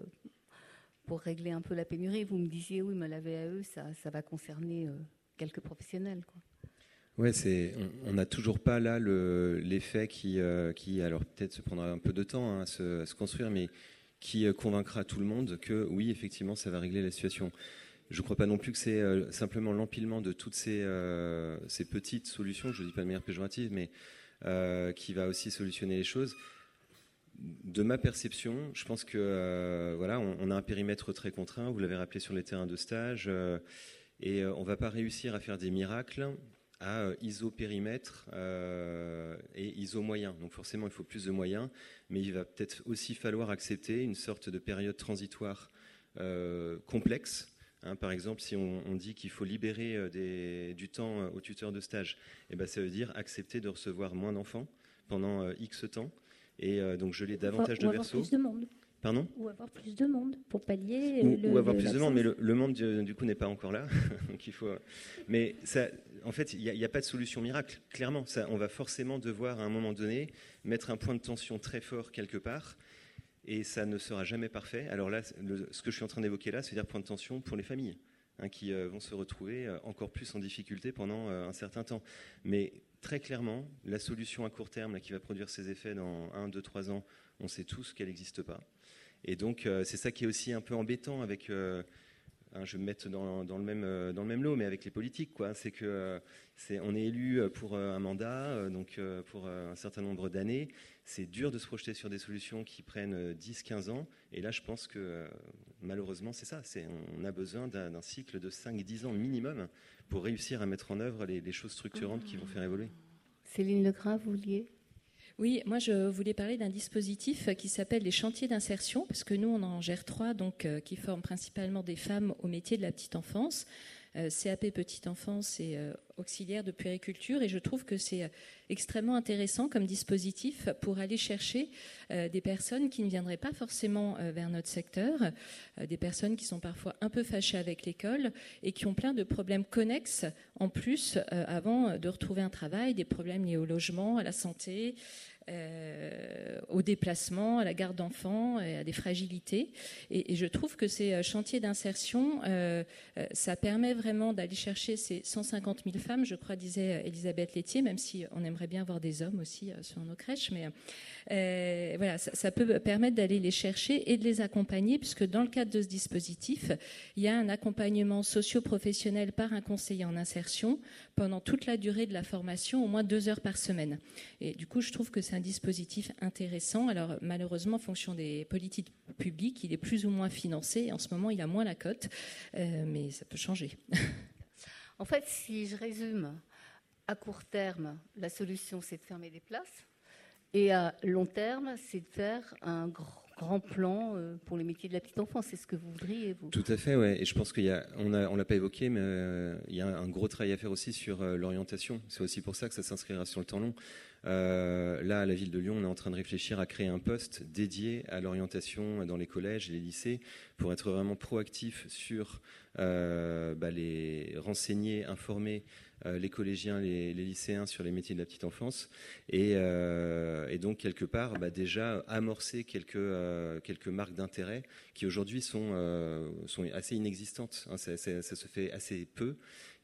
pour régler un peu la pénurie. Vous me disiez, oui, mais la VAE, ça, ça va concerner euh, quelques professionnels. C'est, on n'a toujours pas là l'effet qui, euh, qui, alors peut-être se prendra un peu de temps hein, à, se, construire, mais qui euh, convaincra tout le monde que oui, effectivement, ça va régler la situation. Je ne crois pas non plus que c'est simplement l'empilement de toutes ces, ces, petites solutions, je ne dis pas de manière péjorative, mais qui va aussi solutionner les choses de ma perception, je pense que euh, voilà, on, a un périmètre très contraint. Vous l'avez rappelé sur les terrains de stage, euh, et euh, on va pas réussir à faire des miracles à ISO périmètre et ISO moyen. Donc forcément, il faut plus de moyens, mais il va peut-être aussi falloir accepter une sorte de période transitoire complexe. Hein. par exemple, si on, dit qu'il faut libérer du temps aux tuteurs de stage, eh ben, ça veut dire accepter de recevoir moins d'enfants pendant X temps. Et euh, donc je l'ai davantage de versos. Plus de monde. Pardon? Ou avoir plus de monde pour pallier. Ou, le, ou avoir plus de monde, mais le, monde du coup n'est pas encore là. donc il faut. Mais ça, en fait, il n'y a, pas de solution miracle. Clairement, ça, on va forcément devoir à un moment donné mettre un point de tension très fort quelque part. Et ça ne sera jamais parfait. Alors là, ce que je suis en train d'évoquer là, c'est dire point de tension pour les familles. Hein, qui euh, vont se retrouver euh, encore plus en difficulté pendant un certain temps. Mais très clairement, la solution à court terme qui va produire ses effets dans 1, 2, 3 ans, on sait tous qu'elle n'existe pas. Et donc, euh, c'est ça qui est aussi un peu embêtant avec. Euh, hein, je vais me mettre dans, le même, euh, dans le même lot, mais avec les politiques, C'est que c'est, on est élu pour un mandat, donc pour un certain nombre d'années. C'est dur de se projeter sur des solutions qui prennent 10-15 ans. Et là, je pense que malheureusement, c'est ça. On a besoin d'un, cycle de 5-10 ans minimum pour réussir à mettre en œuvre les, choses structurantes qui vont faire évoluer. Céline Legras, vous vouliez? Oui, moi je voulais parler d'un dispositif qui s'appelle les chantiers d'insertion, parce que nous on en gère trois, donc euh, qui forment principalement des femmes au métier de la petite enfance. Euh, CAP petite enfance et euh, auxiliaire de puériculture et je trouve que c'est euh, extrêmement intéressant comme dispositif pour aller chercher des personnes qui ne viendraient pas forcément vers notre secteur, des personnes qui sont parfois un peu fâchées avec l'école et qui ont plein de problèmes connexes en plus avant de retrouver un travail, des problèmes liés au logement, à la santé, euh, au déplacement, à la garde d'enfants, à des fragilités. Et, je trouve que ces euh, chantiers d'insertion, euh, ça permet vraiment d'aller chercher ces 150 000 femmes, je crois, disait Elisabeth Laitier, même si on aimerait bien voir des hommes aussi sur nos crèches, mais voilà, ça, ça, peut permettre d'aller les chercher et de les accompagner, puisque dans le cadre de ce dispositif, il y a un accompagnement socio-professionnel par un conseiller en insertion pendant toute la durée de la formation, au moins deux heures par semaine. Et du coup, je trouve que c'est un dispositif intéressant. Alors, malheureusement, en fonction des politiques publiques, il est plus ou moins financé. En ce moment, il a moins la cote, euh, mais ça peut changer. en fait, si je résume, à court terme, la solution, c'est de fermer des places. Et à long terme, c'est de faire un grand plan euh, pour les métiers de la petite enfance. C'est ce que vous voudriez, vous Tout à fait, ouais. Et je pense qu'il y on ne l'a pas évoqué, mais euh, il y a un gros travail à faire aussi sur euh, l'orientation. C'est aussi pour ça que ça s'inscrira sur le temps long. là, à la ville de Lyon, on est en train de réfléchir à créer un poste dédié à l'orientation dans les collèges et les lycées pour être vraiment proactif sur bah, les renseigner, informer euh, les collégiens, les, lycéens sur les métiers de la petite enfance, et, euh, donc quelque part bah, déjà amorcer quelques, euh, quelques marques d'intérêt qui aujourd'hui sont, sont assez inexistantes. Hein. ça, se fait assez peu.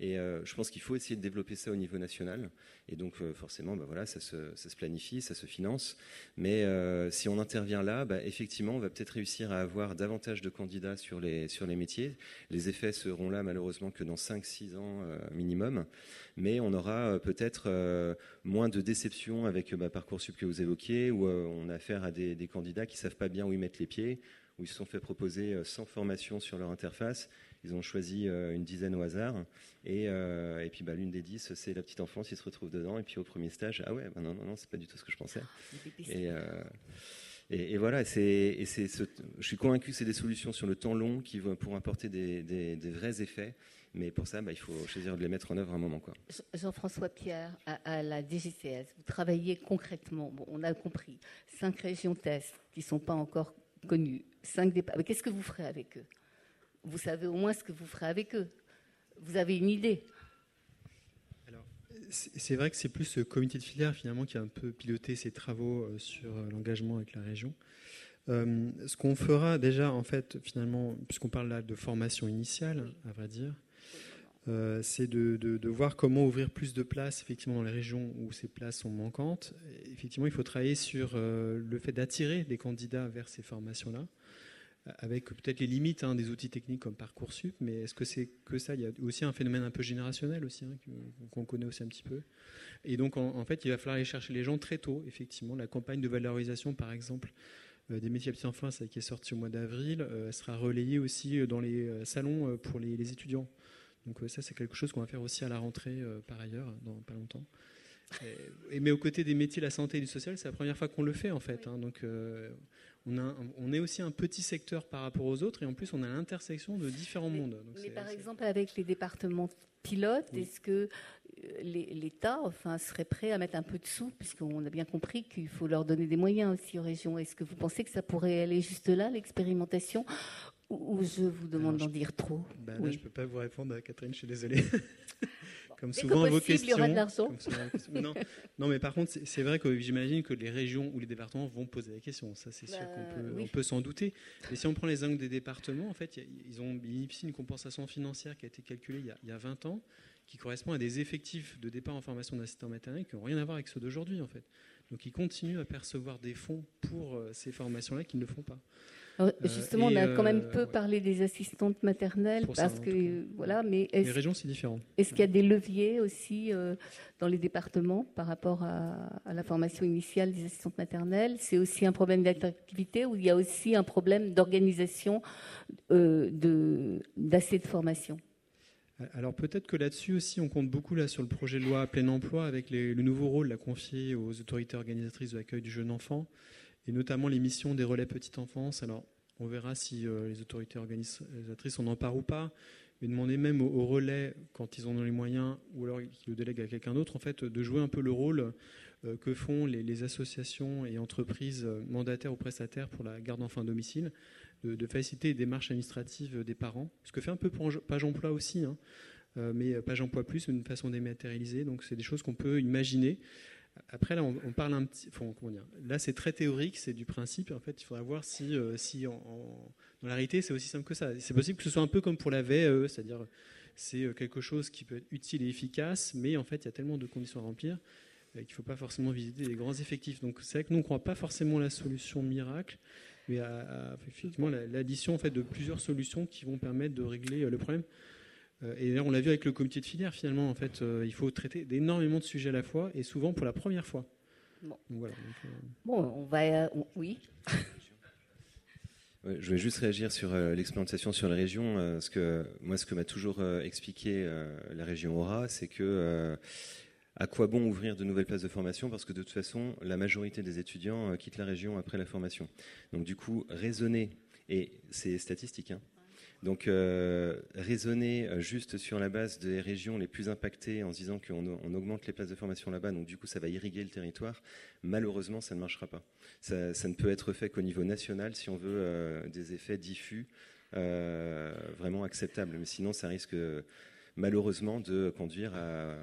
Et je pense qu'il faut essayer de développer ça au niveau national. Et donc forcément, bah, voilà, ça se, planifie, ça se finance. Mais si on intervient là, bah, effectivement, on va peut-être réussir à avoir davantage de candidats sur les, sur les métiers. Les effets seront là malheureusement que dans 5-6 ans minimum mais on aura euh, peut-être euh, moins de déception avec bah, Parcoursup que vous évoquiez, où euh, on a affaire à des, candidats qui ne savent pas bien où ils mettent les pieds, où ils se sont fait proposer sans formation sur leur interface. Ils ont choisi une dizaine au hasard. Et, puis bah, l'une des dix, c'est la petite enfance, ils se retrouvent dedans. Et puis au premier stage, ah ouais, bah non, non, non, c'est pas du tout ce que je pensais. Et, voilà, c'est, je suis convaincu que c'est des solutions sur le temps long qui vont pour apporter des vrais effets. Mais pour ça, bah, il faut choisir de les mettre en œuvre un moment. Quoi. Jean-François Pierre, à, la DGCS, vous travaillez concrètement. Bon, on a compris. Cinq régions tests qui ne sont pas encore connues. Cinq départs. Mais qu'est-ce que vous ferez avec eux? Vous savez au moins ce que vous ferez avec eux. Vous avez une idée c'est vrai que c'est plus ce comité de filière finalement qui a un peu piloté ces travaux euh, sur euh, l'engagement avec la région. Euh, ce qu'on fera déjà, en fait, finalement, puisqu'on parle là de formation initiale, à vrai dire, euh, c'est de, voir comment ouvrir plus de places effectivement dans les régions où ces places sont manquantes. Effectivement, il faut travailler sur euh, le fait d'attirer des candidats vers ces formations-là, avec peut-être les limites hein, des outils techniques comme Parcoursup, mais est-ce que c'est que ça? Il y a aussi un phénomène un peu générationnel aussi, hein, qu'on connaît aussi un petit peu. Et donc, en, fait, il va falloir aller chercher les gens très tôt, effectivement. La campagne de valorisation, par exemple, euh, des métiers à petite enfance qui est sortie au mois d'avril, sera relayée aussi dans les salons pour les étudiants. Donc euh, ça, c'est quelque chose qu'on va faire aussi à la rentrée euh, par ailleurs, dans pas longtemps. Et, mais aux côtés des métiers de la santé et du social, c'est la première fois qu'on le fait en fait. Hein. donc euh, on, a, on, est aussi un petit secteur par rapport aux autres et en plus on a l'intersection de différents mondes. mais par exemple avec les départements pilotes, est-ce que l'État enfin, serait prêt à mettre un peu de sous, puisqu'on a bien compris qu'il faut leur donner des moyens aussi aux régions. Est-ce que vous pensez que ça pourrait aller juste là, l'expérimentation? Ou je vous demande d'en dire trop? Ben Je ne peux pas vous répondre, Catherine, je suis désolée. comme souvent vos questions. Il y aura de l'argent. Non, non, mais par contre, c'est vrai que j'imagine que les régions ou les départements vont poser des questions. Ça, c'est sûr bah, qu'on peut, s'en douter. Mais si on prend les angles des départements, en fait, ils ont bénéficié une compensation financière qui a été calculée il y a, il y a 20 ans, qui correspond à des effectifs de départ en formation d'assistant maternel qui n'ont rien à voir avec ceux d'aujourd'hui, en fait. Donc, ils continuent à percevoir des fonds pour euh, ces formations-là qu'ils ne font pas. Euh, justement, on a quand même peu parlé des assistantes maternelles parce que voilà, mais les régions c'est différent. Est-ce qu'il y a des leviers aussi euh, dans les départements par rapport à, la formation initiale des assistantes maternelles? C'est aussi un problème d'attractivité ou il y a aussi un problème d'organisation euh, d'assez de, formation? Alors peut-être que là-dessus aussi, on compte beaucoup là sur le projet de loi plein emploi avec le nouveau rôle la confié aux autorités organisatrices de l'accueil du jeune enfant et notamment les missions des relais petite enfance. Alors, on verra si euh, les autorités organisatrices en emparent ou pas, mais demander même aux, relais, quand ils en ont les moyens, ou alors qu'ils le délèguent à quelqu'un d'autre, en fait, de jouer un peu le rôle euh, que font les, associations et entreprises euh, mandataires ou prestataires pour la garde d'enfants à domicile, de, faciliter les démarches administratives des parents, ce que fait un peu Page Emploi aussi, hein, mais Page Emploi Plus, une façon dématérialisée, donc c'est des choses qu'on peut imaginer. Après, là, on, parle un petit. Là, c'est très théorique, c'est du principe. En fait, il faudra voir si, euh, si dans la réalité, c'est aussi simple que ça. C'est possible que ce soit un peu comme pour la VE, c'est-à-dire c'est euh, quelque chose qui peut être utile et efficace, mais en fait, il y a tellement de conditions à remplir euh, qu'il ne faut pas forcément visiter les grands effectifs. Donc, c'est vrai que nous, ne croit pas forcément à la solution miracle, mais à, effectivement l'addition en fait, de plusieurs solutions qui vont permettre de régler le problème. Euh, et là, on l'a vu avec le comité de filière, finalement, en fait, euh, il faut traiter d'énormément de sujets à la fois et souvent pour la première fois. Bon, voilà, euh, bon on va. oui. Je vais juste réagir sur l'expérimentation sur la région. parce que moi, ce que m'a toujours expliqué la région Aura, c'est que à quoi bon ouvrir de nouvelles places de formation? Parce que de toute façon, la majorité des étudiants quittent la région après la formation. Donc du coup, raisonner, et c'est statistique, hein, donc raisonner juste sur la base des régions les plus impactées en se disant qu'on augmente les places de formation là-bas, donc du coup ça va irriguer le territoire, malheureusement ça ne marchera pas. Ça, ne peut être fait qu'au niveau national si on veut des effets diffus vraiment acceptables. Mais sinon ça risque malheureusement de conduire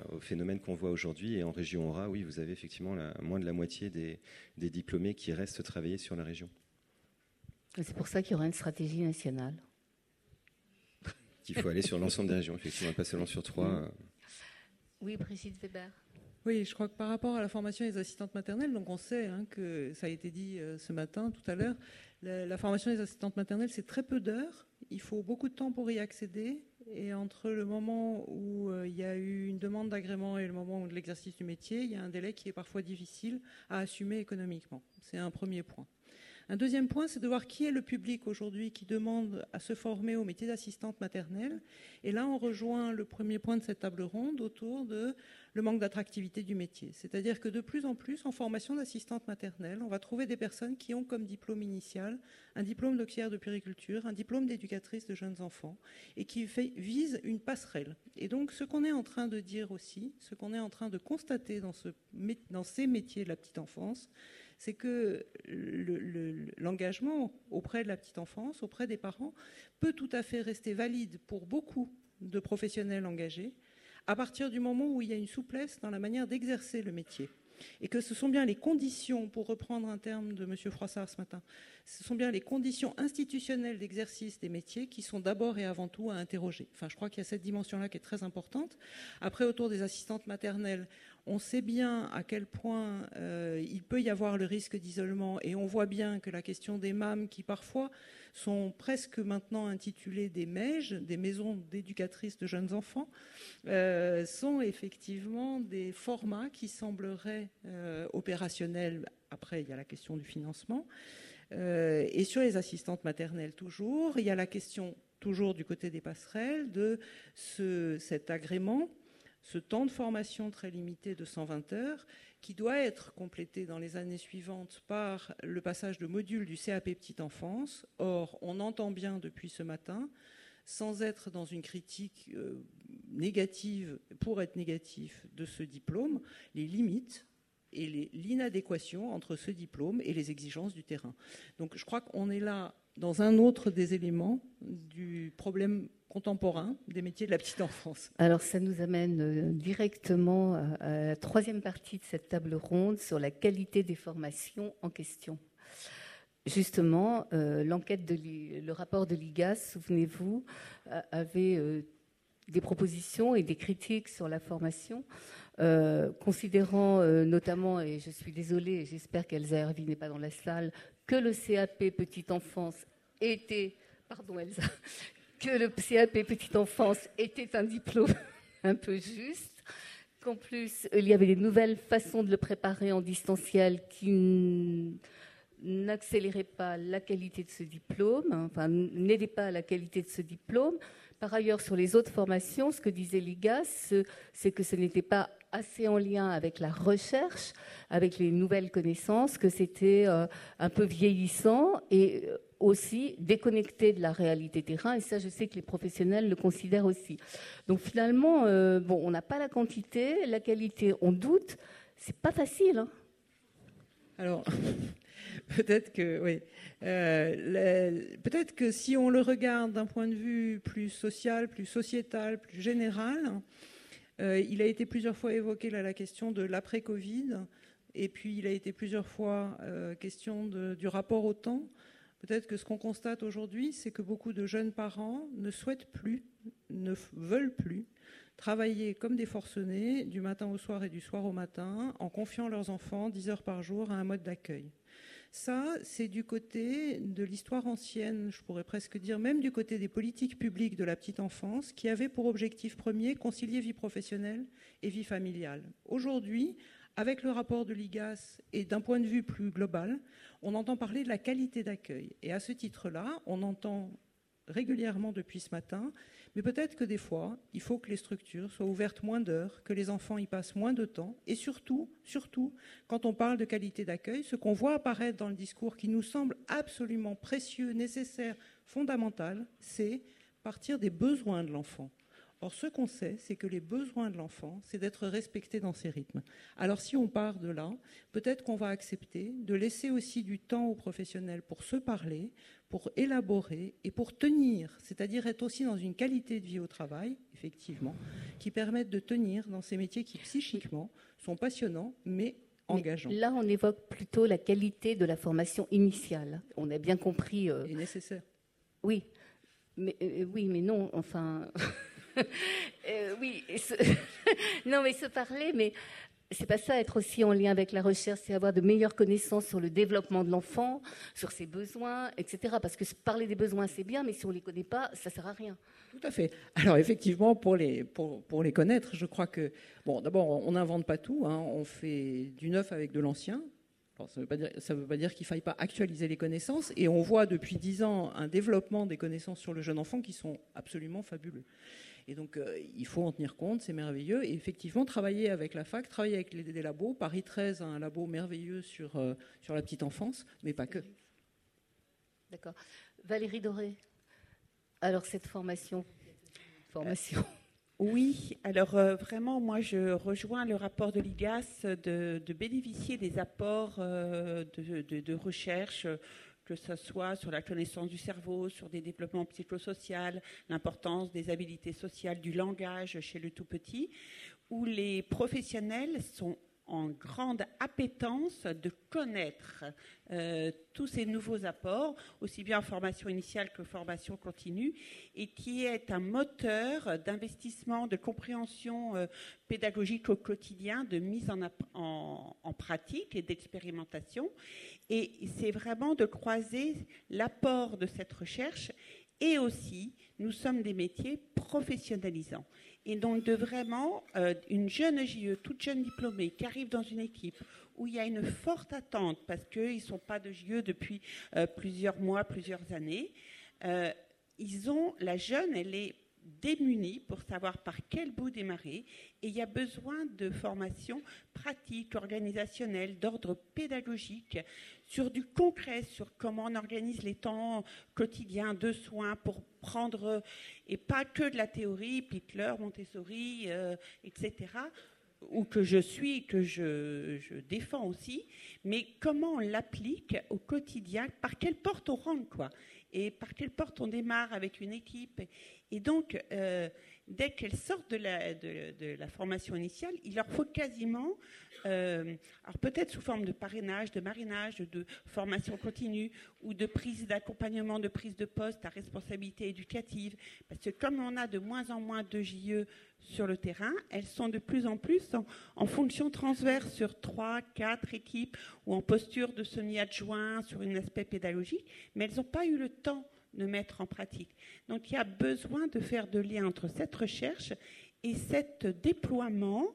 au phénomène qu'on voit aujourd'hui. Et en région Aura, oui, vous avez effectivement moins de la moitié des, diplômés qui restent travailler sur la région. C'est pour ça qu'il y aura une stratégie nationale. Qu'il faut aller sur l'ensemble des régions, effectivement, pas seulement sur trois. Euh. Oui, Brigitte Weber. Oui, je crois que par rapport à la formation des assistantes maternelles, donc on sait hein, que ça a été dit euh, ce matin, tout à l'heure, la, formation des assistantes maternelles, c'est très peu d'heures. Il faut beaucoup de temps pour y accéder. Et entre le moment où euh, il y a eu une demande d'agrément et le moment où de l'exercice du métier, il y a un délai qui est parfois difficile à assumer économiquement. C'est un premier point. Un deuxième point, c'est de voir qui est le public aujourd'hui qui demande à se former au métier d'assistante maternelle. Et là, on rejoint le premier point de cette table ronde autour de le manque d'attractivité du métier. C'est-à-dire que de plus en plus, en formation d'assistante maternelle, on va trouver des personnes qui ont comme diplôme initial un diplôme d'auxiliaire de périculture, un diplôme d'éducatrice de jeunes enfants, et qui visent une passerelle. Et donc, ce qu'on est en train de dire aussi, ce qu'on est en train de constater dans ces métiers de la petite enfance, c'est que l'engagement auprès de la petite enfance, auprès des parents, peut tout à fait rester valide pour beaucoup de professionnels engagés à partir du moment où il y a une souplesse dans la manière d'exercer le métier et que ce sont bien les conditions, pour reprendre un terme de M. Froissart ce matin, ce sont bien les conditions institutionnelles d'exercice des métiers qui sont d'abord et avant tout à interroger. Enfin, je crois qu'il y a cette dimension-là qui est très importante. Après, autour des assistantes maternelles, on sait bien à quel point euh, il peut y avoir le risque d'isolement et on voit bien que la question des MAM qui parfois sont presque maintenant intitulées des MEJ, des maisons d'éducatrices de jeunes enfants, euh, sont effectivement des formats qui sembleraient euh, opérationnels. Après, il y a la question du financement. Et sur les assistantes maternelles, toujours, il y a la question, toujours du côté des passerelles, de cet agrément, ce temps de formation très limité de 120 heures, qui doit être complété dans les années suivantes par le passage de modules du CAP Petite Enfance. Or, on entend bien depuis ce matin, sans être dans une critique négative, pour être négatif de ce diplôme, les limites et l'inadéquation entre ce diplôme et les exigences du terrain. Donc je crois qu'on est là dans un autre des éléments du problème contemporain des métiers de la petite enfance. Alors ça nous amène euh, directement à la troisième partie de cette table ronde sur la qualité des formations en question. Justement, euh, l'enquête de le rapport de l'IGAS, souvenez-vous, avait euh, des propositions et des critiques sur la formation, euh, considérant euh, notamment, et je suis désolée, j'espère qu'Elsa Hervy n'est pas dans la salle, que le CAP petite enfance était, pardon Elsa, que le CAP petite enfance était un diplôme un peu juste, qu'en plus il y avait des nouvelles façons de le préparer en distanciel qui n'accéléraient pas la qualité de ce diplôme, enfin n'aidaient pas la qualité de ce diplôme. Par ailleurs, sur les autres formations, ce que disait l'IGAS, c'est que ce n'était pas assez en lien avec la recherche, avec les nouvelles connaissances, que c'était euh, un peu vieillissant et euh, aussi déconnecté de la réalité terrain. Et ça, je sais que les professionnels le considèrent aussi. Donc finalement, euh, bon, on n'a pas la quantité, la qualité, on doute. C'est pas facile. Hein. Alors, peut-être que oui. Peut-être que si on le regarde d'un point de vue plus social, plus sociétal, plus général, il a été plusieurs fois évoqué la question de l'après-Covid, et puis il a été plusieurs fois euh, question du rapport au temps. Peut-être que ce qu'on constate aujourd'hui, c'est que beaucoup de jeunes parents ne souhaitent plus, ne veulent plus travailler comme des forcenés du matin au soir et du soir au matin en confiant leurs enfants 10 heures par jour à un mode d'accueil. Ça, c'est du côté de l'histoire ancienne, je pourrais presque dire, même du côté des politiques publiques de la petite enfance, qui avaient pour objectif premier concilier vie professionnelle et vie familiale. Aujourd'hui, avec le rapport de l'IGAS et d'un point de vue plus global, on entend parler de la qualité d'accueil. Et à ce titre-là, on entend régulièrement depuis ce matin, mais peut-être que des fois, il faut que les structures soient ouvertes moins d'heures, que les enfants y passent moins de temps, et surtout, surtout, quand on parle de qualité d'accueil, ce qu'on voit apparaître dans le discours qui nous semble absolument précieux, nécessaire, fondamental, c'est partir des besoins de l'enfant. Or, ce qu'on sait, c'est que les besoins de l'enfant, c'est d'être respecté dans ses rythmes. Alors, si on part de là, peut-être qu'on va accepter de laisser aussi du temps aux professionnels pour se parler, pour élaborer et pour tenir, c'est-à-dire être aussi dans une qualité de vie au travail, effectivement, qui permettent de tenir dans ces métiers qui psychiquement sont passionnants, mais engageants. là, on évoque plutôt la qualité de la formation initiale. On a bien compris. Euh... Et nécessaire. Oui, mais euh, oui, mais non. Enfin. Euh, oui, non, mais se parler, mais c'est pas ça, être aussi en lien avec la recherche, c'est avoir de meilleures connaissances sur le développement de l'enfant, sur ses besoins, etc. Parce que parler des besoins, c'est bien, mais si on les connaît pas, ça sert à rien. Tout à fait. Alors effectivement, pour les, connaître, je crois que, bon, d'abord, on n'invente pas tout, hein. on fait du neuf avec de l'ancien. ça ne veut pas dire, ça veut pas dire qu'il ne faille pas actualiser les connaissances, et on voit depuis dix ans un développement des connaissances sur le jeune enfant qui sont absolument fabuleux. Et donc, euh, il faut en tenir compte, c'est merveilleux. Et effectivement, travailler avec la fac, travailler avec les, des labos. Paris 13 a un labo merveilleux sur, euh, sur la petite enfance, mais pas que. D'accord. Valérie Doré, alors cette formation, formation. Oui, alors euh, vraiment, moi je rejoins le rapport de l'IGAS de, de bénéficier des apports de, de, de, recherche que ce soit sur la connaissance du cerveau, sur des développements psychosociaux, l'importance des habiletés sociales, du langage chez le tout petit, où les professionnels sont en grande appétence de connaître euh, tous ces nouveaux apports, aussi bien en formation initiale que formation continue, et qui est un moteur d'investissement, de compréhension euh, pédagogique au quotidien, de mise en, pratique et d'expérimentation. Et c'est vraiment de croiser l'apport de cette recherche et aussi, nous sommes des métiers professionnalisants. Et donc, de vraiment, euh, une jeune JE, toute jeune diplômée, qui arrive dans une équipe où il y a une forte attente, parce qu'ils ne sont pas de JE depuis euh, plusieurs mois, plusieurs années, euh, ils ont, la jeune, elle est démunis pour savoir par quel bout démarrer et il y a besoin de formation pratique, organisationnelle, d'ordre pédagogique, sur du concret, sur comment on organise les temps quotidiens de soins pour prendre, et pas que de la théorie, Pitler, Montessori, euh, etc., ou que je suis, que je, je, défends aussi, mais comment on l'applique au quotidien, par quelle porte on rentre, quoi, et par quelle porte on démarre avec une équipe? Et donc, euh, dès qu'elles sortent de la, formation initiale, il leur faut quasiment, euh, alors peut-être sous forme de parrainage, de marinage, de formation continue ou de prise d'accompagnement, de prise de poste à responsabilité éducative, parce que comme on a de moins en moins de JE sur le terrain, elles sont de plus en plus en, en fonction transverse sur trois, quatre équipes ou en posture de semi-adjoint sur un aspect pédagogique, mais elles n'ont pas eu le temps de mettre en pratique. Donc il y a besoin de faire de lien entre cette recherche et cet déploiement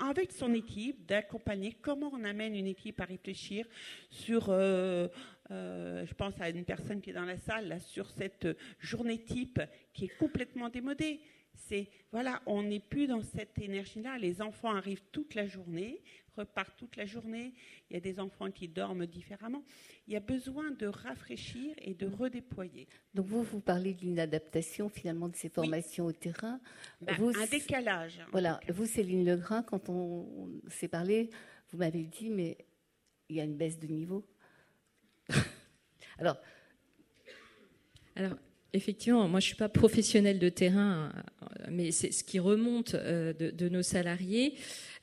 avec son équipe, d'accompagner comment on amène une équipe à réfléchir sur, euh, euh, je pense à une personne qui est dans la salle, sur cette journée type qui est complètement démodée. C'est, voilà, on n'est plus dans cette énergie-là. Les enfants arrivent toute la journée, repartent toute la journée. Il y a des enfants qui dorment différemment. Il y a besoin de rafraîchir et de redéployer. Donc vous, vous parlez d'une adaptation finalement de ces formations oui. au terrain. Ben, vous, un décalage. Voilà. Vous, Céline Legrain, quand on, on s'est parlé, vous m'avez dit, mais il y a une baisse de niveau. Alors. Alors, Effectivement, moi je ne suis pas professionnelle de terrain, mais c'est ce qui remonte de, de nos salariés.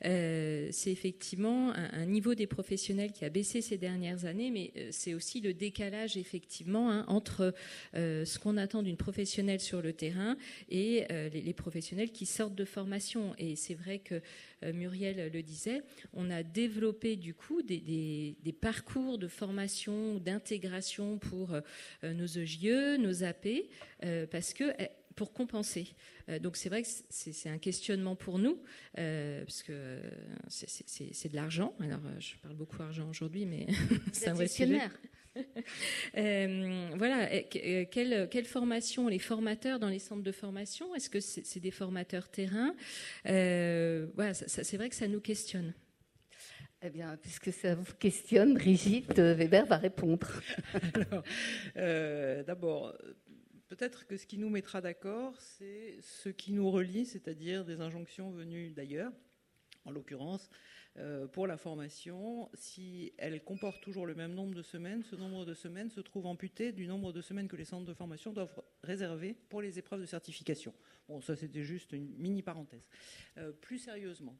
Euh, c'est effectivement un, niveau des professionnels qui a baissé ces dernières années, mais c'est aussi le décalage effectivement hein, entre euh, ce qu'on attend d'une professionnelle sur le terrain et euh, les, professionnels qui sortent de formation. Et c'est vrai que Muriel le disait, on a développé du coup des, parcours de formation, d'intégration pour nos EJE, nos AP, parce que pour compenser. Euh, donc c'est vrai que c'est un questionnement pour nous, euh, parce que c'est de l'argent. Alors je parle beaucoup argent aujourd'hui, mais c'est un vrai sujet. voilà, quelle, quelle, formation les formateurs dans les centres de formation Est-ce que c'est des formateurs terrain? Voilà, c'est vrai que ça nous questionne. Eh bien, puisque ça vous questionne, Brigitte Weber va répondre. D'abord, Peut-être que ce qui nous mettra d'accord, c'est ce qui nous relie, c'est-à-dire des injonctions venues d'ailleurs. En l'occurrence, euh, pour la formation, si elle comporte toujours le même nombre de semaines, ce nombre de semaines se trouve amputé du nombre de semaines que les centres de formation doivent réserver pour les épreuves de certification. Bon, ça c'était juste une mini parenthèse. Euh, plus sérieusement,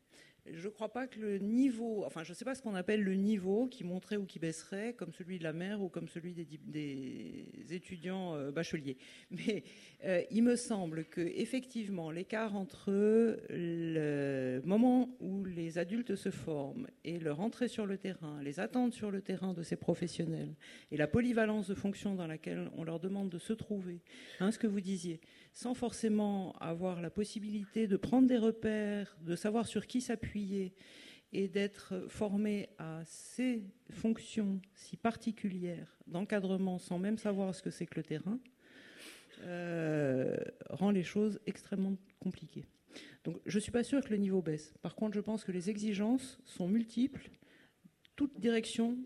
je ne crois pas que le niveau, enfin je ne sais pas ce qu'on appelle le niveau qui monterait ou qui baisserait, comme celui de la mère ou comme celui des, étudiants euh, bacheliers. Mais euh, il me semble que effectivement l'écart entre le moment où les adultes se forment et leur entrée sur le terrain, les attentes sur le terrain de ces professionnels et la polyvalence de fonction dans laquelle on leur demande de se trouver, hein, ce que vous disiez, sans forcément avoir la possibilité de prendre des repères, de savoir sur qui s'appuyer et d'être formé à ces fonctions si particulières d'encadrement sans même savoir ce que c'est que le terrain, euh, rend les choses extrêmement compliquées. Donc je ne suis pas sûre que le niveau baisse. Par contre, je pense que les exigences sont multiples. Toute direction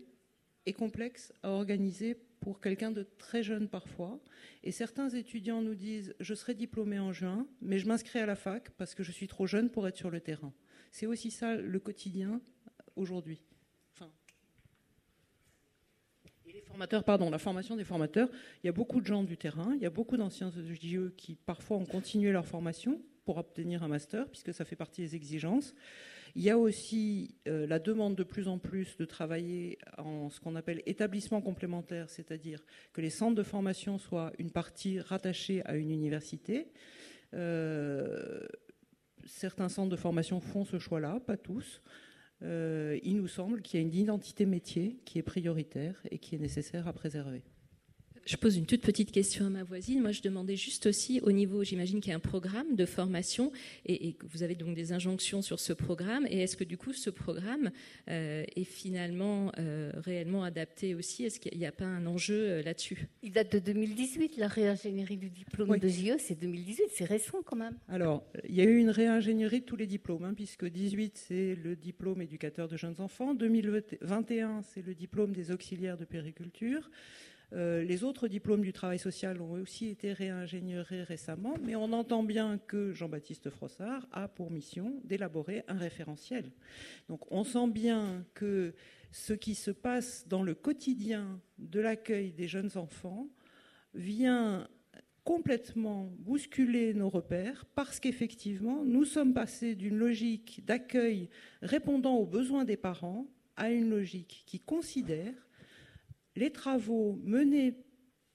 est complexe à organiser pour quelqu'un de très jeune parfois. Et certains étudiants nous disent Je serai diplômé en juin, mais je m'inscris à la fac parce que je suis trop jeune pour être sur le terrain. C'est aussi ça le quotidien aujourd'hui. Et les formateurs, pardon, la formation des formateurs, il y a beaucoup de gens du terrain, il y a beaucoup d'anciens EJE qui parfois ont continué leur formation pour obtenir un master, puisque ça fait partie des exigences. Il y a aussi euh, la demande de plus en plus de travailler en ce qu'on appelle établissement complémentaire, c'est-à-dire que les centres de formation soient une partie rattachée à une université. Euh, certains centres de formation font ce choix-là, pas tous. Euh, il nous semble qu'il y a une identité métier qui est prioritaire et qui est nécessaire à préserver. Je pose une toute petite question à ma voisine. Moi, je demandais juste aussi au niveau, j'imagine qu'il y a un programme de formation et, que vous avez donc des injonctions sur ce programme. Et est-ce que du coup, ce programme euh, est finalement euh, réellement adapté aussi? Est-ce qu'il n'y a pas un enjeu euh, là-dessus? Il date de 2018, la réingénierie du diplôme de JE, c'est 2018, c'est récent quand même. Alors, il y a eu une réingénierie de tous les diplômes, hein, puisque 18, c'est le diplôme éducateur de jeunes enfants, 2021, c'est le diplôme des auxiliaires de périculture. Euh, les autres diplômes du travail social ont aussi été réingénierés récemment, mais on entend bien que Jean-Baptiste Frossard a pour mission d'élaborer un référentiel. Donc on sent bien que ce qui se passe dans le quotidien de l'accueil des jeunes enfants vient complètement bousculer nos repères parce qu'effectivement, nous sommes passés d'une logique d'accueil répondant aux besoins des parents à une logique qui considère les travaux menés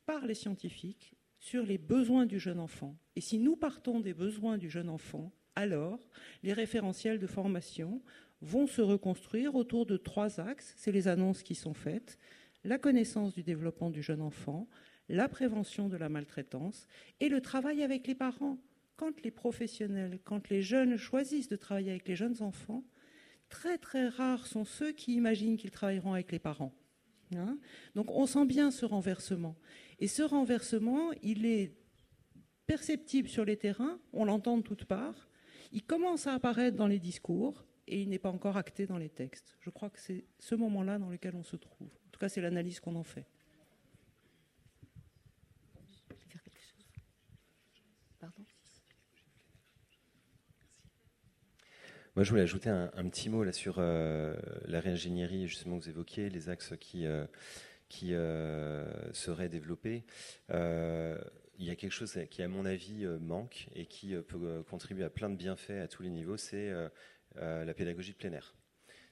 par les scientifiques sur les besoins du jeune enfant. Et si nous partons des besoins du jeune enfant, alors les référentiels de formation vont se reconstruire autour de trois axes. C'est les annonces qui sont faites, la connaissance du développement du jeune enfant, la prévention de la maltraitance et le travail avec les parents. Quand les professionnels, quand les jeunes choisissent de travailler avec les jeunes enfants, très très rares sont ceux qui imaginent qu'ils travailleront avec les parents. Hein. Donc on sent bien ce renversement. Et ce renversement, il est perceptible sur les terrains, on l'entend de toutes parts, il commence à apparaître dans les discours et il n'est pas encore acté dans les textes. Je crois que c'est ce moment-là dans lequel on se trouve. En tout cas, c'est l'analyse qu'on en fait. Moi, je voulais ajouter un, petit mot là sur euh, la réingénierie, justement, que vous évoquiez, les axes qui, euh, qui euh, seraient développés. il y a quelque chose qui, à mon avis, manque et qui peut contribuer à plein de bienfaits à tous les niveaux, c'est la pédagogie de plein air.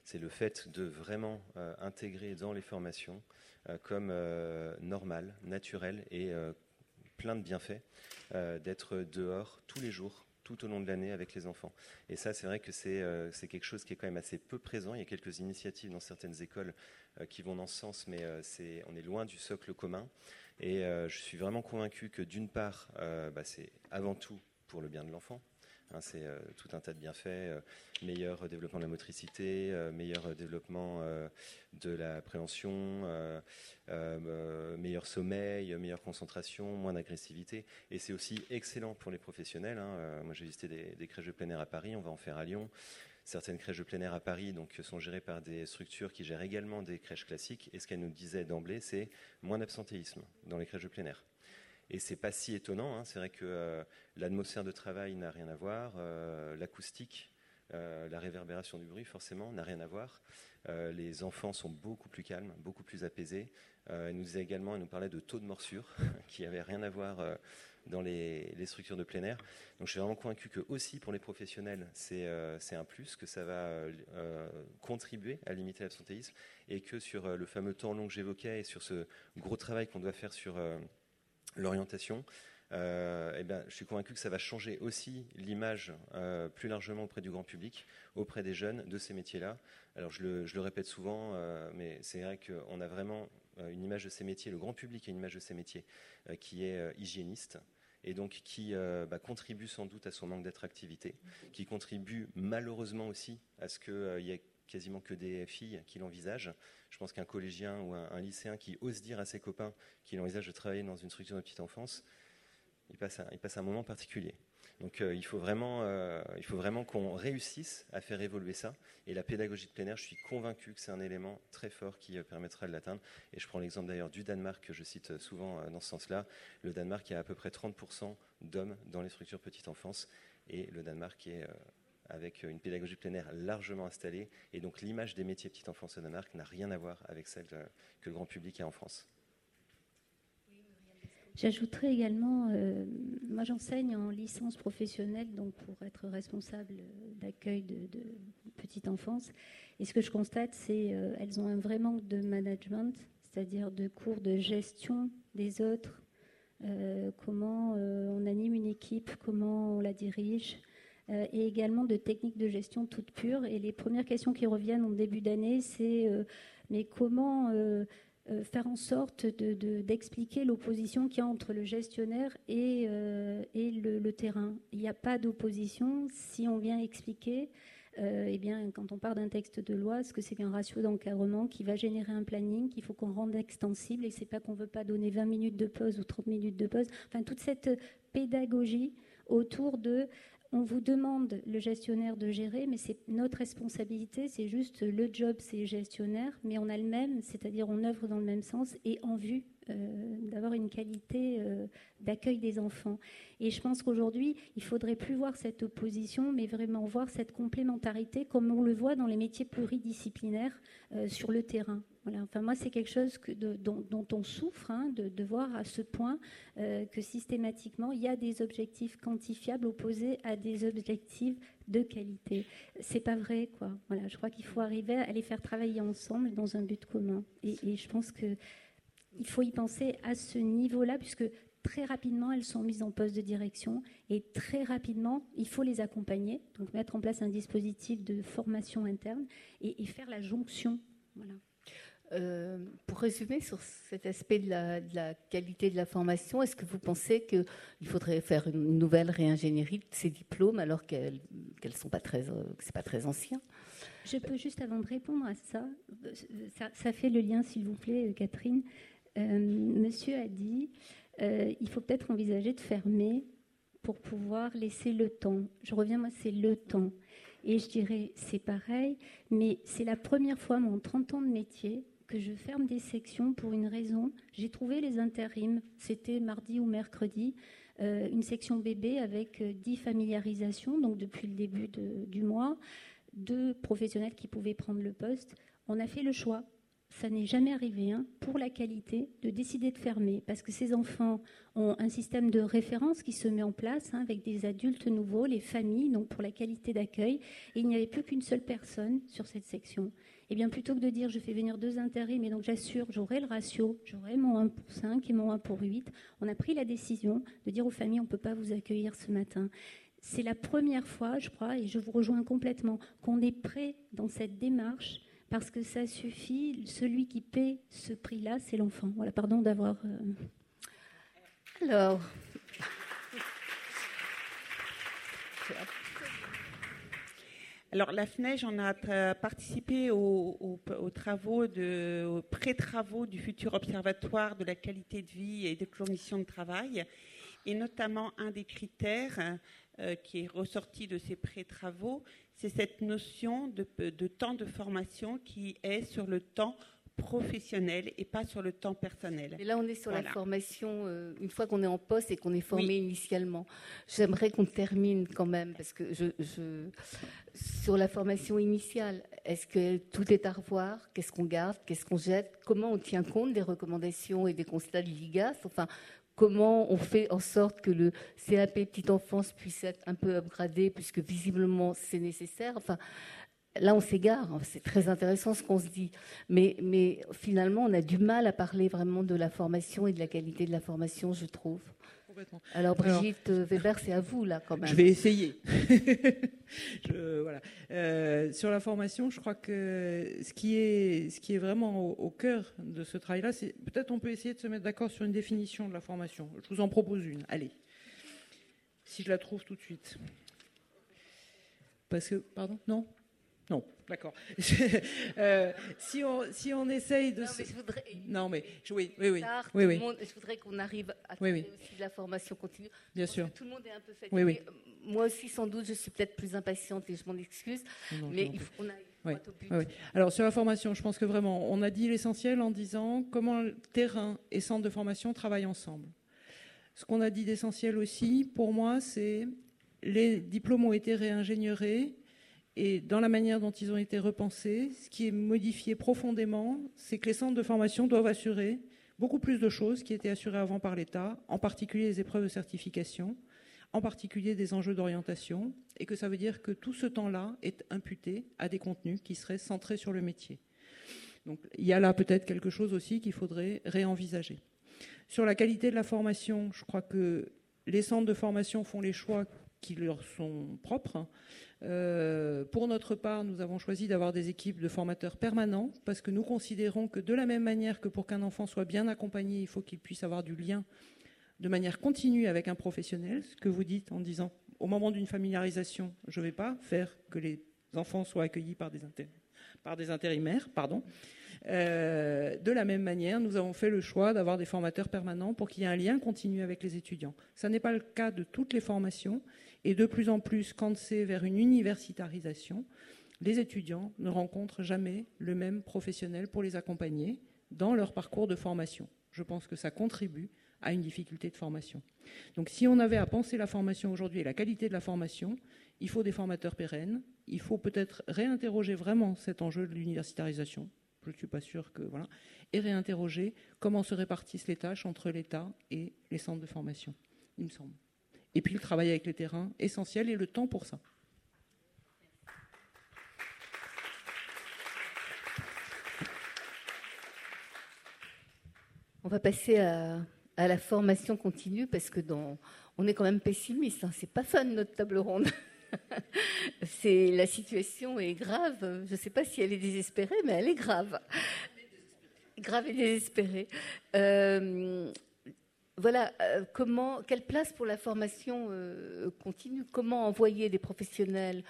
C'est le fait de vraiment intégrer dans les formations comme normal, naturel et plein de bienfaits, d'être dehors tous les jours tout au long de l'année avec les enfants. Et ça, c'est vrai que euh, c'est quelque chose qui est quand même assez peu présent. Il y a quelques initiatives dans certaines écoles euh, qui vont dans ce sens, mais euh, on est loin du socle commun. Et je suis vraiment convaincu que d'une part, bah, c'est avant tout pour le bien de l'enfant. Hein, c'est tout un tas de bienfaits, meilleur développement de la motricité, meilleur développement de la préhension, meilleur sommeil, meilleure concentration, moins d'agressivité. Et c'est aussi excellent pour les professionnels. Hein. moi, j'ai visité des, crèches de plein air à Paris, on va en faire à Lyon. Certaines crèches de plein air à Paris donc, sont gérées par des structures qui gèrent également des crèches classiques. Et ce qu'elle nous disait d'emblée, c'est moins d'absentéisme dans les crèches de plein air. Et c'est pas si étonnant. Hein. C'est vrai que euh, l'atmosphère de travail n'a rien à voir, euh, l'acoustique, euh, la réverbération du bruit, forcément, n'a rien à voir. les enfants sont beaucoup plus calmes, beaucoup plus apaisés. elle nous disait également, elle nous parlait de taux de morsure, qui n'avait rien à voir dans les, structures de plein air. Donc je suis vraiment convaincu que aussi pour les professionnels, c'est un plus, que ça va contribuer à limiter l'absentéisme et que sur le fameux temps long que j'évoquais et sur ce gros travail qu'on doit faire sur l'orientation, eh ben, je suis convaincu que ça va changer aussi l'image plus largement auprès du grand public, auprès des jeunes de ces métiers-là. Alors je le, répète souvent, mais c'est vrai qu'on a vraiment une image de ces métiers, le grand public a une image de ces métiers qui est hygiéniste, et donc qui euh, bah, contribue sans doute à son manque d'attractivité, qui contribue malheureusement aussi à ce qu'il euh, y ait quasiment que des filles qui l'envisagent. Je pense qu'un collégien ou un, lycéen qui ose dire à ses copains qu'il envisage de travailler dans une structure de petite enfance, il passe un moment particulier. Donc euh, il faut vraiment, euh, il faut vraiment qu'on réussisse à faire évoluer ça. Et la pédagogie de plein air, je suis convaincu que c'est un élément très fort qui euh, permettra de l'atteindre. Et je prends l'exemple d'ailleurs du Danemark que je cite souvent dans ce sens-là. Le Danemark a à peu près 30% d'hommes dans les structures petite enfance, et le Danemark est avec une pédagogie de plein largement installée. Et donc l'image des métiers petite enfance au Danemark n'a rien à voir avec celle que le grand public a en France. J'ajouterais également, euh, moi j'enseigne en licence professionnelle, donc pour être responsable d'accueil de, petite enfance. Et ce que je constate, c'est qu'elles euh, ont un vrai manque de management, c'est-à-dire de cours de gestion des autres, euh, comment on anime une équipe, comment on la dirige, et également de techniques de gestion toutes pures. Et les premières questions qui reviennent en début d'année, c'est mais comment euh, faire en sorte d'expliquer l'opposition qu'il y a entre le gestionnaire et, euh, et le, terrain? Il n'y a pas d'opposition si on vient expliquer. Euh, eh bien, quand on part d'un texte de loi, ce que c'est qu'un ratio d'encadrement qui va générer un planning qu'il faut qu'on rende extensible et c'est pas qu'on veut pas donner 20 minutes de pause ou 30 minutes de pause. Enfin, toute cette pédagogie autour de on vous demande, le gestionnaire, de gérer, mais c'est notre responsabilité, c'est juste le job, c'est gestionnaire, mais on a le même, c'est-à-dire on œuvre dans le même sens et en vue euh, d'avoir une qualité euh, d'accueil des enfants. Et je pense qu'aujourd'hui, il faudrait plus voir cette opposition, mais vraiment voir cette complémentarité comme on le voit dans les métiers pluridisciplinaires euh, sur le terrain. Enfin, moi, c'est quelque chose dont, on souffre, hein, de, voir à ce point que systématiquement, il y a des objectifs quantifiables opposés à des objectifs de qualité. C'est pas vrai, quoi. Voilà, je crois qu'il faut arriver à les faire travailler ensemble dans un but commun. Et, et je pense que il faut y penser à ce niveau-là, puisque très rapidement, elles sont mises en poste de direction et très rapidement, il faut les accompagner, donc mettre en place un dispositif de formation interne et, faire la jonction. Voilà. Euh, pour résumer sur cet aspect de la, qualité de la formation, est-ce que vous pensez qu'il faudrait faire une nouvelle réingénierie de ces diplômes alors qu'elles ne sont pas très, euh, c'est pas très ancien? Je peux juste avant de répondre à ça, ça, fait le lien, s'il vous plaît, Catherine, euh, monsieur a dit euh, il faut peut-être envisager de fermer pour pouvoir laisser le temps. Je reviens, moi, c'est le temps. Et je dirais, c'est pareil, mais c'est la première fois, en 30 ans de métier, que je ferme des sections pour une raison. J'ai trouvé les intérims, c'était mardi ou mercredi, euh, une section bébé avec 10 familiarisations, donc depuis le début du mois, deux professionnels qui pouvaient prendre le poste. On a fait le choix ça n'est jamais arrivé, hein, pour la qualité, de décider de fermer, parce que ces enfants ont un système de référence qui se met en place hein, avec des adultes nouveaux, les familles, donc pour la qualité d'accueil, et il n'y avait plus qu'une seule personne sur cette section. Et eh bien plutôt que de dire je fais venir deux intérims, mais donc j'assure, j'aurai le ratio, j'aurai mon 1 pour 5 et mon 1 pour 8, on a pris la décision de dire aux familles on ne peut pas vous accueillir ce matin. C'est la première fois, je crois, et je vous rejoins complètement, qu'on est prêt dans cette démarche parce que ça suffit. Celui qui paie ce prix-là, c'est l'enfant. Voilà, pardon d'avoir. Euh, Alors. Alors la FNEJ, on a participé aux, travaux aux pré-travaux du futur observatoire de la qualité de vie et des conditions de travail, et notamment un des critères euh, qui est ressorti de ces pré-travaux, c'est cette notion de, temps de formation qui est sur le temps professionnel et pas sur le temps personnel. Et là, on est sur la formation, euh, une fois qu'on est en poste et qu'on est formé initialement. J'aimerais qu'on termine quand même, parce que je, sur la formation initiale, est-ce que tout est à revoir? Qu'est-ce qu'on garde? Qu'est-ce qu'on jette? Comment on tient compte des recommandations et des constats de l'IGAS? Enfin, comment on fait en sorte que le CAP petite enfance puisse être un peu upgradé, puisque visiblement c'est nécessaire? Enfin, là, on s'égare. C'est très intéressant ce qu'on se dit. Mais, mais finalement, on a du mal à parler vraiment de la formation et de la qualité de la formation, je trouve. Alors Brigitte Weber, c'est à vous là quand même. Je vais essayer. voilà. Euh, sur la formation, je crois que ce qui est, ce qui est vraiment au, cœur de ce travail-là, c'est peut-être on peut essayer de se mettre d'accord sur une définition de la formation. Je vous en propose une. Allez, si je la trouve tout de suite. Parce que, pardon, non? Non, d'accord. Euh, si, on, si on essaye de... Non, mais je voudrais... Non, mais oui, oui, oui. oui, je voudrais qu'on arrive à oui, oui. aussi de la formation continue. Bien sûr. Tout le monde est un peu fatigué. Oui, Moi aussi, sans doute, je suis peut-être plus impatiente et je m'en excuse. mais il faut qu'on aille oui, oui. Alors sur la formation, je pense que vraiment, on a dit l'essentiel en disant comment terrain et centre de formation travaillent ensemble. Ce qu'on a dit d'essentiel aussi, pour moi, c'est les diplômes ont été réingénieurs et dans la manière dont ils ont été repensés, ce qui est modifié profondément, c'est que les centres de formation doivent assurer beaucoup plus de choses qui étaient assurées avant par l'État, en particulier les épreuves de certification, en particulier des enjeux d'orientation, et que ça veut dire que tout ce temps-là est imputé à des contenus qui seraient centrés sur le métier. Donc il y a là peut-être quelque chose aussi qu'il faudrait réenvisager. Sur la qualité de la formation, je crois que les centres de formation font les choix qui leur sont propres. Euh, pour notre part, nous avons choisi d'avoir des équipes de formateurs permanents parce que nous considérons que de la même manière que pour qu'un enfant soit bien accompagné, il faut qu'il puisse avoir du lien de manière continue avec un professionnel, ce que vous dites en disant au moment d'une familiarisation, je ne vais pas faire que les enfants soient accueillis par des, par des intérimaires. Pardon. Euh, de la même manière, nous avons fait le choix d'avoir des formateurs permanents pour qu'il y ait un lien continu avec les étudiants. Ce n'est pas le cas de toutes les formations et de plus en plus, quand c'est vers une universitarisation, les étudiants ne rencontrent jamais le même professionnel pour les accompagner dans leur parcours de formation. Je pense que ça contribue à une difficulté de formation. Donc si on avait à penser la formation aujourd'hui et la qualité de la formation, il faut des formateurs pérennes, il faut peut-être réinterroger vraiment cet enjeu de l'universitarisation, je ne suis pas sûr que... Voilà, et réinterroger comment se répartissent les tâches entre l'État et les centres de formation, il me semble. Et puis le travail avec les terrains, essentiel, et le temps pour ça. On va passer à, la formation continue parce que dans, on est quand même pessimiste. Hein. C'est pas fun notre table ronde. c'est la situation est grave. Je ne sais pas si elle est désespérée, mais elle est grave. Grave et désespérée. Euh, voilà, euh, comment, quelle place pour la formation euh, continue? Comment envoyer des professionnels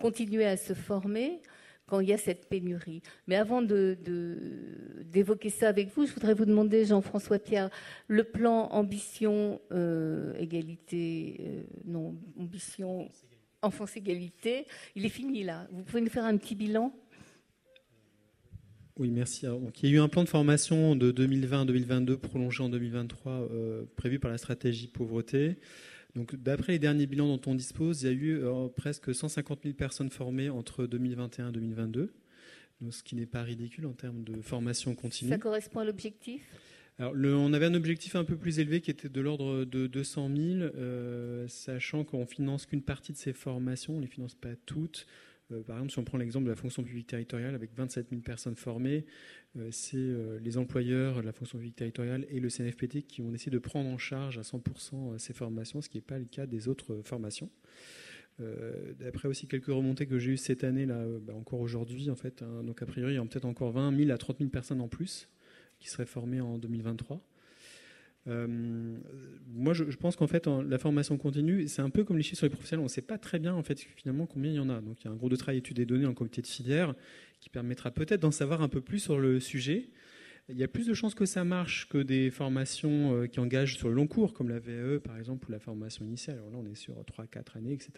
continuer à se former quand il y a cette pénurie? Mais avant d'évoquer ça avec vous, je voudrais vous demander, Jean-François Pierre, le plan ambition euh, égalité, non, ambition enfance égalité, il est fini là. Vous pouvez nous faire un petit bilan? Oui, merci. donc, il y a eu un plan de formation de 2020 à 2022 prolongé en 2023 euh, prévu par la stratégie pauvreté. Donc, d'après les derniers bilans dont on dispose, il y a eu euh, presque 150 000 personnes formées entre 2021 et 2022, ce qui n'est pas ridicule en termes de formation continue. Ça correspond à l'objectif? Alors, on avait un objectif un peu plus élevé qui était de l'ordre de 200 000, euh, sachant qu'on finance qu'une partie de ces formations, on ne les finance pas toutes. Euh, par exemple, si on prend l'exemple de la fonction publique territoriale avec 27 000 personnes formées, euh, c'est euh, les employeurs, la fonction publique territoriale et le CNFPT qui ont décidé de prendre en charge à 100% ces formations, ce qui n'est pas le cas des autres formations. D'après aussi quelques remontées que j'ai eues cette année, là, bah, encore aujourd'hui, en fait, hein, donc a priori, il y a peut-être encore 20 000 à 30 000 personnes en plus qui seraient formées en 2023. Moi, je, pense qu'en fait, la formation continue, c'est un peu comme les chiffres sur les professionnels. On ne sait pas très bien, en fait, finalement, combien il y en a. Donc, il y a un groupe de travail études et données en comité de filière qui permettra peut-être d'en savoir un peu plus sur le sujet. Il y a plus de chances que ça marche que des formations euh, qui engagent sur le long cours, comme la VAE par exemple, ou la formation initiale. Là, on est sur 3-4 années, etc.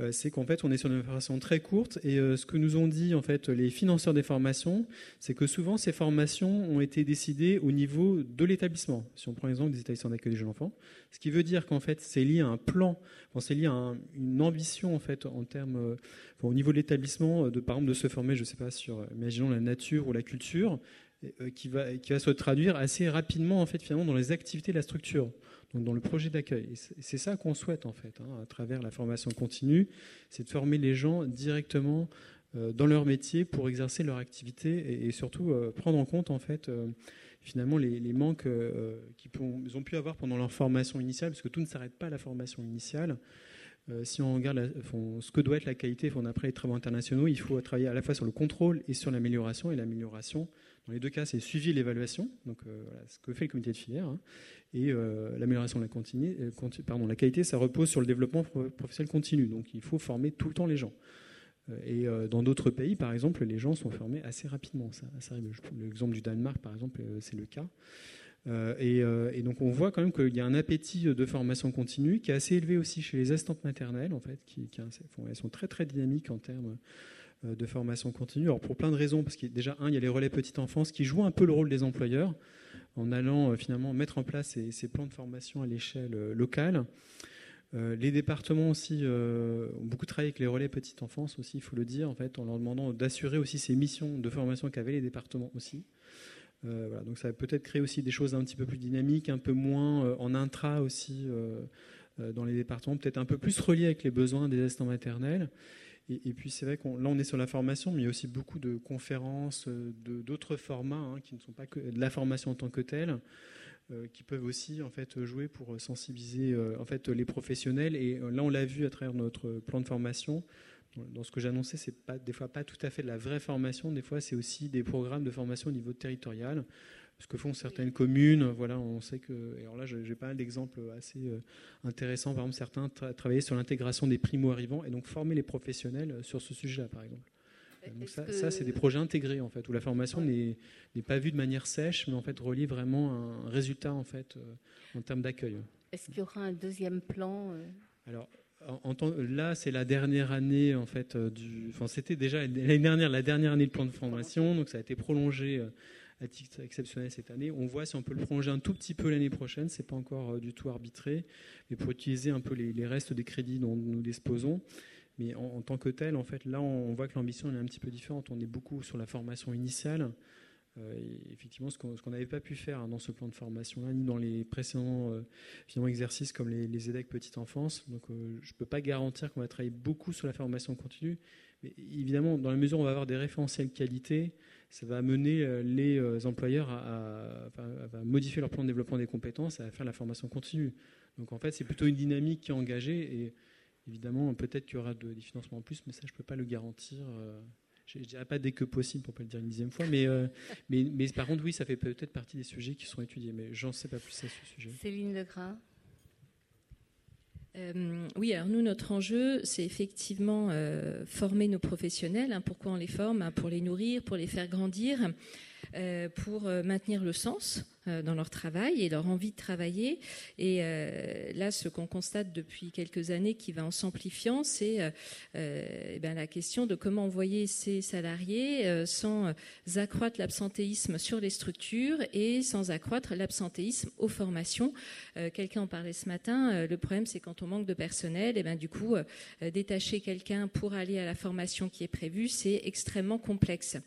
Euh, c'est qu'en fait, on est sur une formation très courte. Et euh, ce que nous ont dit en fait les financeurs des formations, c'est que souvent ces formations ont été décidées au niveau de l'établissement. Si on prend l'exemple des établissements d'accueil des jeunes enfants, ce qui veut dire qu'en fait, c'est lié à un plan, c'est lié à une ambition en fait en termes, au niveau de l'établissement, de par exemple de se former, je ne sais pas sur, imaginons la nature ou la culture. Euh, qui va, qui va se traduire assez rapidement en fait finalement dans les activités de la structure, donc dans le projet d'accueil. c'est ça qu'on souhaite en fait hein, à travers la formation continue, c'est de former les gens directement euh, dans leur métier pour exercer leur activité et, surtout euh, prendre en compte en fait finalement les, manques qu'ils ont pu avoir pendant leur formation initiale, parce que tout ne s'arrête pas à la formation initiale. Si on regarde ce que doit être la qualité après les travaux internationaux, il faut travailler à la fois sur le contrôle et sur l'amélioration. Et l'amélioration, dans les deux cas, c'est suivi l'évaluation, donc euh, voilà, ce que fait le comité de filière. Hein. et euh, l'amélioration de la, continue, euh, pardon, la qualité, ça repose sur le développement professionnel continu. Donc il faut former tout le temps les gens. Et dans d'autres pays, par exemple, les gens sont formés assez rapidement. Ça, L'exemple du Danemark, par exemple, c'est le cas. Et, donc on voit quand même qu'il y a un appétit de formation continue qui est assez élevé aussi chez les assistantes maternelles, en fait, qui, elles sont très très dynamiques en termes euh, de formation continue. Alors pour plein de raisons, parce qu'il déjà un, il y a les relais petite enfance qui jouent un peu le rôle des employeurs en allant euh, finalement mettre en place ces, plans de formation à l'échelle euh, locale. les départements aussi ont beaucoup travaillé avec les relais petite enfance aussi, il faut le dire, en fait, en leur demandant d'assurer aussi ces missions de formation qu'avaient les départements aussi. Donc ça va peut-être créer aussi des choses un petit peu plus dynamiques, un peu moins en intra aussi dans les départements, peut-être un peu plus reliés avec les besoins des assistants maternels. Et, puis c'est vrai qu'on là on est sur la formation, mais il y a aussi beaucoup de conférences, euh, d'autres formats hein, qui ne sont pas que de la formation en tant que telle, euh, qui peuvent aussi en fait jouer pour sensibiliser euh, en fait les professionnels. Et là on l'a vu à travers notre plan de formation. Dans ce que j'annonçais, c'est pas des fois pas tout à fait de la vraie formation. Des fois, c'est aussi des programmes de formation au niveau territorial ce que font certaines communes. Voilà, on sait que. Alors là, j'ai pas mal d'exemples assez euh, intéressants. Par exemple, certains travaillaient sur l'intégration des primo-arrivants et donc former les professionnels sur ce sujet-là, par exemple. Donc ça, c'est des projets intégrés en fait, où la formation n'est pas vue de manière sèche, mais en fait relie vraiment un résultat en fait euh, en termes d'accueil. Est-ce qu'il y aura un deuxième plan euh? Alors là, c'est la dernière année en fait du. Enfin, c'était déjà l'année dernière, la dernière année de plan de formation, donc ça a été prolongé à titre exceptionnel cette année. On voit si on peut le prolonger un tout petit peu l'année prochaine, c'est pas encore euh, du tout arbitré, mais pour utiliser un peu les, restes des crédits dont nous disposons. Mais en, tant que tel, en fait, là, on, voit que l'ambition est un petit peu différente. On est beaucoup sur la formation initiale. Euh, effectivement, ce qu'on n'avait pas pu faire dans ce plan de formation-là, ni dans les précédents euh, exercices comme les, les EDEC petite enfance. Donc, je ne peux pas garantir qu'on va travailler beaucoup sur la formation continue. Mais évidemment, dans la mesure où on va avoir des référentiels qualité, ça va amener euh, les euh, employeurs à, modifier leur plan de développement des compétences, à faire la formation continue. Donc en fait, c'est plutôt une dynamique qui est engagée et évidemment, peut-être qu'il y aura des financements en plus, mais ça, je ne peux pas le garantir. Euh, je ne dirais pas dès que possible pour ne pas le dire une dixième fois, mais, mais, mais, par contre, oui, ça fait peut-être partie des sujets qui sont étudiés, mais j'en sais pas plus à ce sujet. Céline Legras euh, oui, alors nous, notre enjeu, c'est effectivement euh, former nos professionnels. Hein. pourquoi on les forme hein, Pour les nourrir, pour les faire grandir, euh, pour maintenir le sens euh, dans leur travail et leur envie de travailler. Et euh, là, ce qu'on constate depuis quelques années qui va en s'amplifiant, c'est euh, eh la question de comment envoyer ces salariés sans accroître l'absentéisme sur les structures et sans accroître l'absentéisme aux formations. quelqu'un en parlait ce matin. le problème, c'est quand on manque de personnel, et eh ben du coup, détacher quelqu'un pour aller à la formation qui est prévue, c'est extrêmement complexe.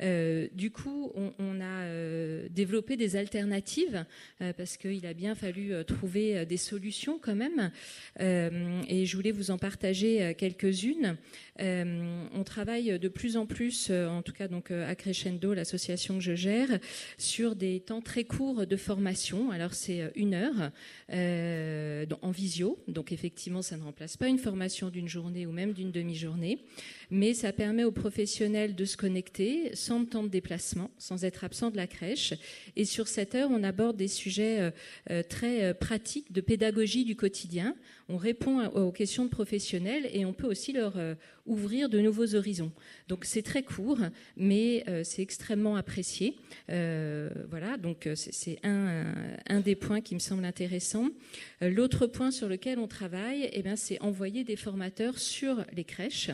du coup, on a développé des alternatives alternatives, euh, parce qu'il a bien fallu euh, trouver euh, des solutions quand même. et je voulais vous en partager quelques-unes. on travaille de plus en plus, en tout cas donc à Crescendo, l'association que je gère, sur des temps très courts de formation. Alors c'est une heure en visio, donc effectivement ça ne remplace pas une formation d'une journée ou même d'une demi-journée, mais ça permet aux professionnels de se connecter sans temps de déplacement, sans être absent de la crèche. Et sur cette heures, on aborde des sujets très pratiques de pédagogie du quotidien. On répond aux questions de professionnels et on peut aussi leur ouvrir de nouveaux horizons. Donc c'est très court, mais c'est extrêmement apprécié. voilà, donc c'est un, un, des points qui me semble intéressant. L'autre point sur lequel on travaille, eh c'est envoyer des formateurs sur les crèches.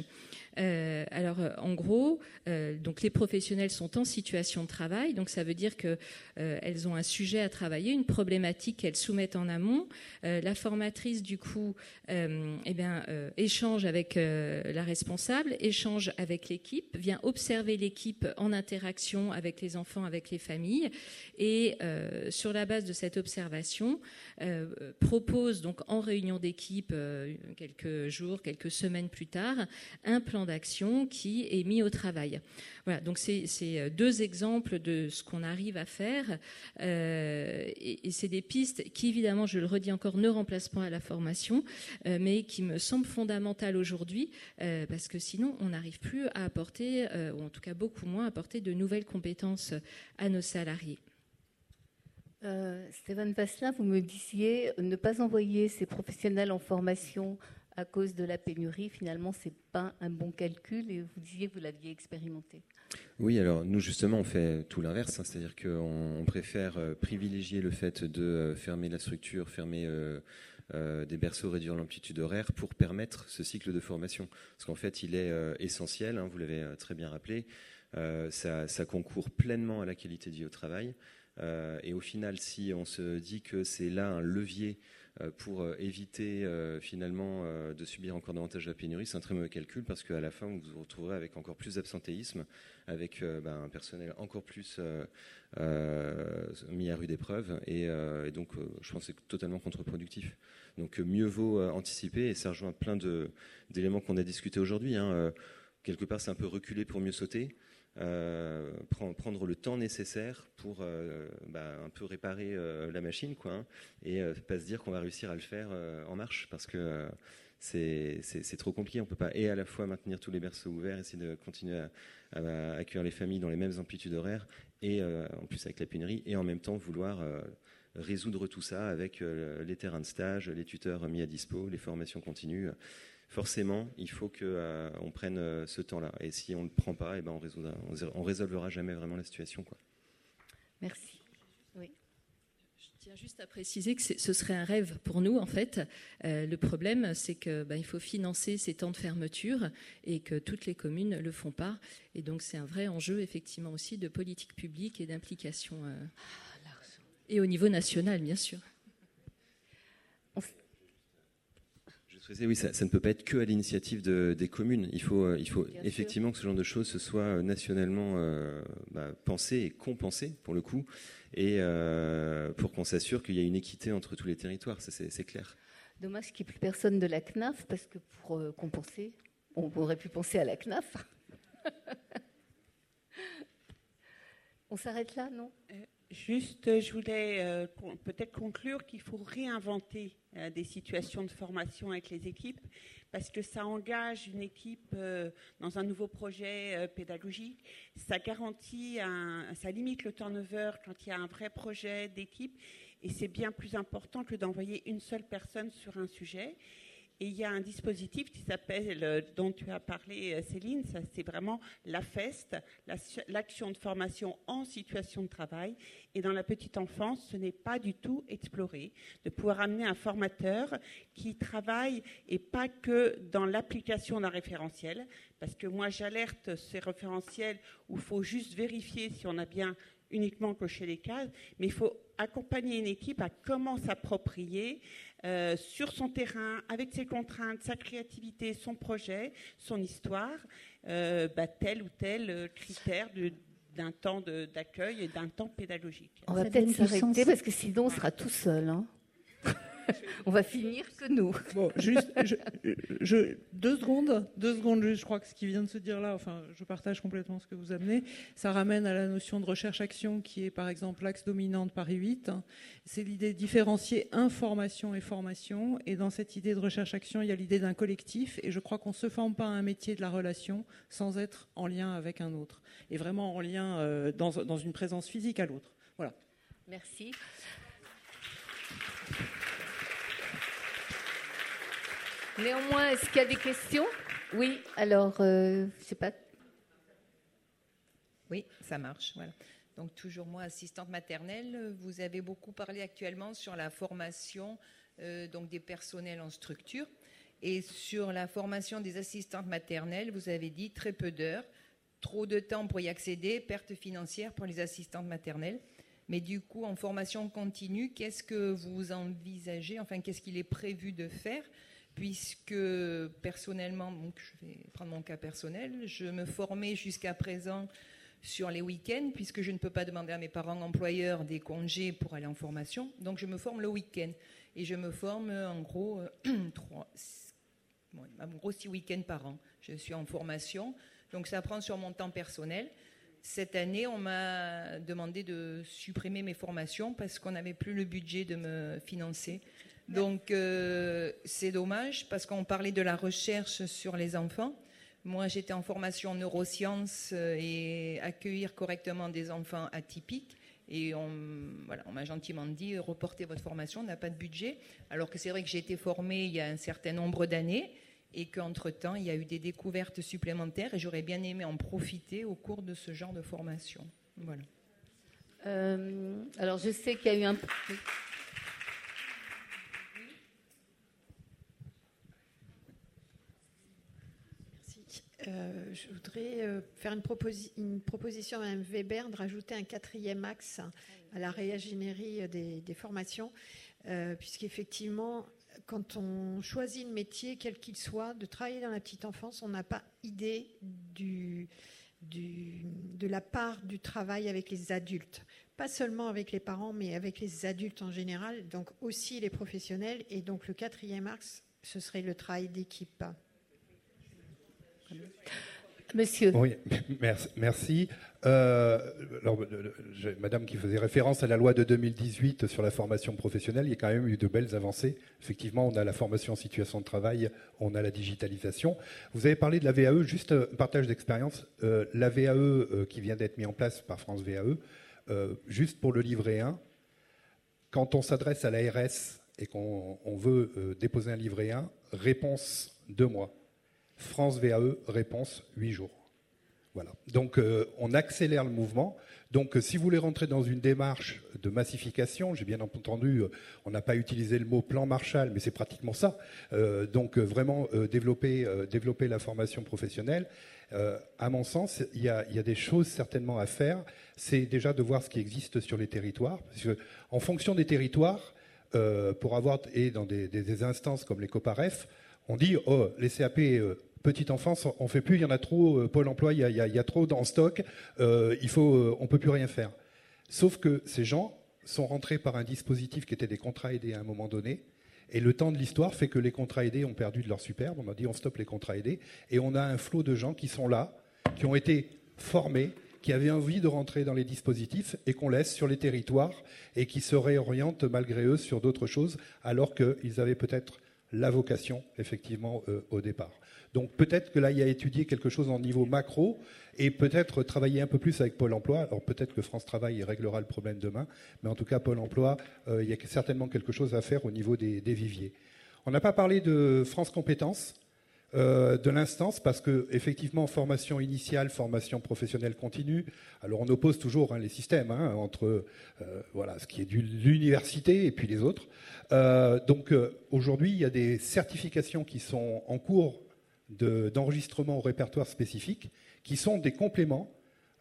Euh, alors, euh, en gros, euh, donc les professionnels sont en situation de travail, donc ça veut dire que elles ont un sujet à travailler, une problématique qu'elles soumettent en amont. la formatrice, du coup, eh bien, échange avec la responsable, échange avec l'équipe, vient observer l'équipe en interaction avec les enfants, avec les familles, et sur la base de cette observation, propose donc en réunion d'équipe quelques jours, quelques semaines plus tard, un plan d'action qui est mis au travail. Voilà, donc c'est euh, deux exemples de ce qu'on arrive à faire. Euh, et, c'est des pistes qui, évidemment, je le redis encore, ne remplacent pas la formation, euh, mais qui me semblent fondamentales aujourd'hui, parce que sinon, on n'arrive plus à apporter, ou en tout cas beaucoup moins, à apporter de nouvelles compétences à nos salariés. Stéphane Vasselin, vous me disiez ne pas envoyer ces professionnels en formation à cause de la pénurie, finalement, ce n'est pas un bon calcul et vous disiez que vous l'aviez expérimenté. Oui, alors nous, justement, on fait tout l'inverse, hein. c'est-à-dire qu'on préfère euh, privilégier le fait de euh, fermer la structure, fermer euh, des berceaux, réduire l'amplitude horaire pour permettre ce cycle de formation. Parce qu'en fait, il est essentiel, hein, vous l'avez très bien rappelé, ça, ça, concourt pleinement à la qualité de vie au travail. et au final, si on se dit que c'est là un levier euh, pour euh, éviter euh, finalement de subir encore davantage la pénurie. C'est un très mauvais calcul parce qu'à la fin, vous vous retrouverez avec encore plus d'absentéisme, avec ben, un personnel encore plus mis à rude épreuve. Et, donc, je pense que c'est totalement contre-productif. Donc, mieux vaut anticiper, et ça rejoint plein d'éléments qu'on a discutés aujourd'hui. Hein. quelque part, c'est un peu reculer pour mieux sauter. Euh, prendre le temps nécessaire pour euh, bah, un peu réparer euh, la machine, quoi, hein, et pas se dire qu'on va réussir à le faire en marche, parce que c'est trop compliqué. On peut pas et à la fois maintenir tous les berceaux ouverts, essayer de continuer à, accueillir les familles dans les mêmes amplitudes horaires, et en plus avec la pénurie, et en même temps vouloir résoudre tout ça avec les terrains de stage, les tuteurs mis à dispo, les formations continues forcément, il faut qu'on euh, prenne euh, ce temps-là. Et si on ne le prend pas, eh ben, on ne résolvera jamais vraiment la situation. Quoi. Merci. Oui. Je tiens juste à préciser que ce serait un rêve pour nous, en fait. Euh, le problème, c'est qu'il ben, faut financer ces temps de fermeture et que toutes les communes ne le font pas. Et donc, c'est un vrai enjeu, effectivement, aussi de politique publique et d'implication. et au niveau national, bien sûr. Oui, ça, ne peut pas être que à l'initiative des communes. Il faut, euh, il faut effectivement que ce genre de choses se soit euh, nationalement euh, bah, pensé et compensé pour le coup, et pour qu'on s'assure qu'il y a une équité entre tous les territoires. C'est clair. Dommage qu'il n'y ait plus personne de la CNAF, parce que pour compenser, on aurait pu penser à la CNAF. on s'arrête là, non? Juste, je voulais peut-être conclure qu'il faut réinventer euh, des situations de formation avec les équipes, parce que ça engage une équipe euh, dans un nouveau projet euh, pédagogique, ça garantit, ça limite le turnover quand il y a un vrai projet d'équipe, et c'est bien plus important que d'envoyer une seule personne sur un sujet. Et il y a un dispositif qui s'appelle, euh, dont tu as parlé euh, Céline, ça c'est vraiment la FEST, l'action de formation en situation de travail. Et dans la petite enfance, ce n'est pas du tout exploré. De pouvoir amener un formateur qui travaille et pas que dans l'application d'un référentiel, parce que moi j'alerte ces référentiels où il faut juste vérifier si on a bien uniquement coché les cases, mais il faut accompagner une équipe à comment s'approprier euh, sur son terrain, avec ses contraintes, sa créativité, son projet, son histoire, euh, bah, tel ou tel euh, critère d'un temps d'accueil et d'un temps pédagogique. On va peut-être s'arrêter parce que sinon on sera tout seul. Hein. on va finir que nous. Bon, juste je, deux secondes, deux secondes. Je crois que ce qui vient de se dire là, enfin, je partage complètement ce que vous amenez. Ça ramène à la notion de recherche-action qui est par exemple l'axe dominant de Paris 8. C'est l'idée de différencier information et formation. Et dans cette idée de recherche-action, il y a l'idée d'un collectif. Et je crois qu'on ne se forme pas à un métier de la relation sans être en lien avec un autre. Et vraiment en lien euh, dans, dans une présence physique à l'autre. Voilà. Merci. Néanmoins, est-ce qu'il y a des questions? Oui, alors, euh, je sais pas. Oui, ça marche. Voilà. Donc, toujours moi, assistante maternelle. Vous avez beaucoup parlé actuellement sur la formation euh, donc des personnels en structure. Et sur la formation des assistantes maternelles, vous avez dit très peu d'heures, trop de temps pour y accéder, perte financière pour les assistantes maternelles. Mais du coup, en formation continue, qu'est-ce que vous envisagez? Enfin, qu'est-ce qu'il est prévu de faire? Puisque personnellement, donc je vais prendre mon cas personnel, je me formais jusqu'à présent sur les week-ends, puisque je ne peux pas demander à mes parents employeurs des congés pour aller en formation. Donc je me forme le week-end. Et je me forme en gros, trois, en gros six week-ends par an. Je suis en formation. Donc ça prend sur mon temps personnel. Cette année, on m'a demandé de supprimer mes formations parce qu'on n'avait plus le budget de me financer. Donc euh, c'est dommage parce qu'on parlait de la recherche sur les enfants. Moi, j'étais en formation en neurosciences euh, et accueillir correctement des enfants atypiques. Et on, m'a gentiment dit reportez votre formation, on n'a pas de budget. Alors que c'est vrai que j'ai été formée il y a un certain nombre d'années et qu'entre-temps, il y a eu des découvertes supplémentaires et j'aurais bien aimé en profiter au cours de ce genre de formation. Voilà. Euh, alors, je sais qu'il y a eu un. Euh, je voudrais euh, faire une, proposition à Mme Weber de rajouter un quatrième axe à la réingénierie des, formations, euh, puisqu'effectivement, quand on choisit le métier, quel qu'il soit, de travailler dans la petite enfance, on n'a pas idée de la part du travail avec les adultes. Pas seulement avec les parents, mais avec les adultes en général, donc aussi les professionnels. Et donc le quatrième axe, ce serait le travail d'équipe. Monsieur. Oui, merci. Euh, madame qui faisait référence à la loi de 2018 sur la formation professionnelle, il y a quand même eu de belles avancées. Effectivement, on a la formation en situation de travail, on a la digitalisation. Vous avez parlé de la VAE, juste un partage d'expérience. Euh, la VAE euh, qui vient d'être mise en place par France VAE, juste pour le livret 1, quand on s'adresse à l'ARS et qu'on veut déposer un livret 1, réponse deux mois France VAE, réponse 8 jours. Voilà. Donc euh, on accélère le mouvement. Donc euh, si vous voulez rentrer dans une démarche de massification, j'ai bien entendu, euh, on n'a pas utilisé le mot plan Marshall, mais c'est pratiquement ça. donc vraiment développer, la formation professionnelle. à mon sens, il y, a, des choses certainement à faire. C'est déjà de voir ce qui existe sur les territoires. Parce que, en fonction des territoires, pour avoir, et dans des, instances comme les COPAREF, on dit, oh, les CAP petite enfance, on fait plus, il y en a trop, euh, Pôle emploi, il y, a, trop dans stock, euh, il euh, on peut plus rien faire. Sauf que ces gens sont rentrés par un dispositif qui était des contrats aidés à un moment donné, et le temps de l'histoire fait que les contrats aidés ont perdu de leur superbe, on a dit on stoppe les contrats aidés, et on a un flot de gens qui sont là, qui ont été formés, qui avaient envie de rentrer dans les dispositifs et qu'on laisse sur les territoires et qui se réorientent malgré eux sur d'autres choses alors qu'ils avaient peut-être la vocation effectivement au départ. Donc peut-être que là, il y a étudié quelque chose en niveau macro et peut-être travailler un peu plus avec Pôle Emploi. Alors peut-être que France Travail réglera le problème demain, mais en tout cas, Pôle Emploi, euh, il y a certainement quelque chose à faire au niveau des, viviers. On n'a pas parlé de France Compétences. Euh, de l'instance parce que effectivement formation initiale, formation professionnelle continue. Alors on oppose toujours hein, les systèmes hein, entre euh, voilà ce qui est de l'université et puis les autres. donc aujourd'hui il y a des certifications qui sont en cours d'enregistrement au répertoire spécifique, qui sont des compléments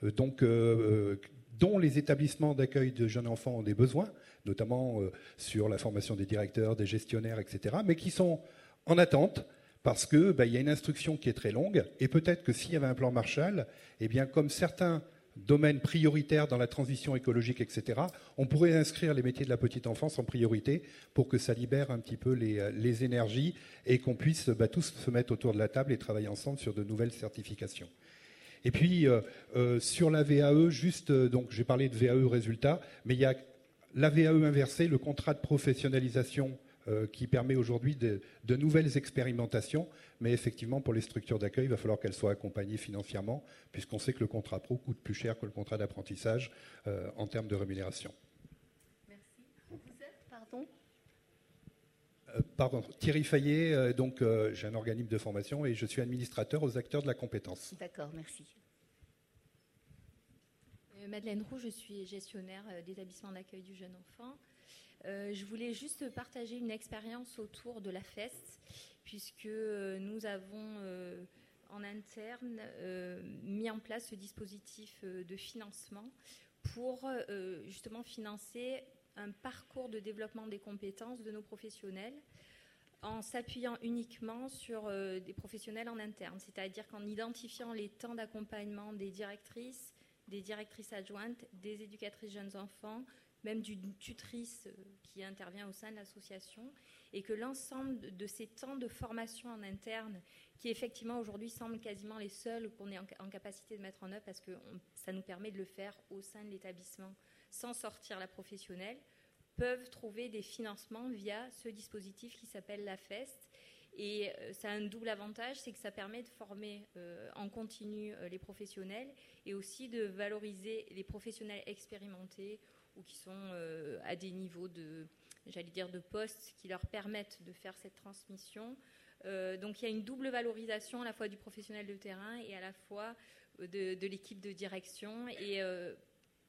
euh, euh, euh, dont les établissements d'accueil de jeunes enfants ont des besoins, notamment sur la formation des directeurs, des gestionnaires, etc., mais qui sont en attente parce qu'il bah, y a une instruction qui est très longue, et peut-être que s'il y avait un plan Marshall, eh bien, comme certains domaines prioritaires dans la transition écologique, etc., on pourrait inscrire les métiers de la petite enfance en priorité pour que ça libère un petit peu les, énergies et qu'on puisse bah, tous se mettre autour de la table et travailler ensemble sur de nouvelles certifications. Et puis, euh, euh, sur la VAE, juste, euh, donc j'ai parlé de VAE résultat, mais il y a la VAE inversée, le contrat de professionnalisation euh, qui permet aujourd'hui de, nouvelles expérimentations. Mais effectivement, pour les structures d'accueil, il va falloir qu'elles soient accompagnées financièrement, puisqu'on sait que le contrat pro coûte plus cher que le contrat d'apprentissage euh, en termes de rémunération. Merci. Vous êtes, pardon euh, Pardon, Thierry Fayet, donc j'ai un organisme de formation et je suis administrateur aux acteurs de la compétence. D'accord, merci. Madeleine Roux, je suis gestionnaire d'établissement d'accueil du jeune enfant je voulais juste partager une expérience autour de la FEST, puisque nous avons en interne euh, mis en place ce dispositif euh, de financement pour euh, justement financer un parcours de développement des compétences de nos professionnels en s'appuyant uniquement sur des professionnels en interne, c'est-à-dire qu'en identifiant les temps d'accompagnement des directrices, des directrices adjointes, des éducatrices jeunes enfants, même d'une tutrice qui intervient au sein de l'association, et que l'ensemble de ces temps de formation en interne qui effectivement aujourd'hui semblent quasiment les seuls qu'on est en, capacité de mettre en œuvre parce que ça nous permet de le faire au sein de l'établissement sans sortir la professionnelle, peuvent trouver des financements via ce dispositif qui s'appelle la FEST. Et euh, ça a un double avantage, c'est que ça permet de former euh, en continu euh, les professionnels et aussi de valoriser les professionnels expérimentés ou qui sont à des niveaux de, j'allais dire, de poste qui leur permettent de faire cette transmission euh, donc il y a une double valorisation à la fois du professionnel de terrain et à la fois euh, de, l'équipe de direction. Et euh,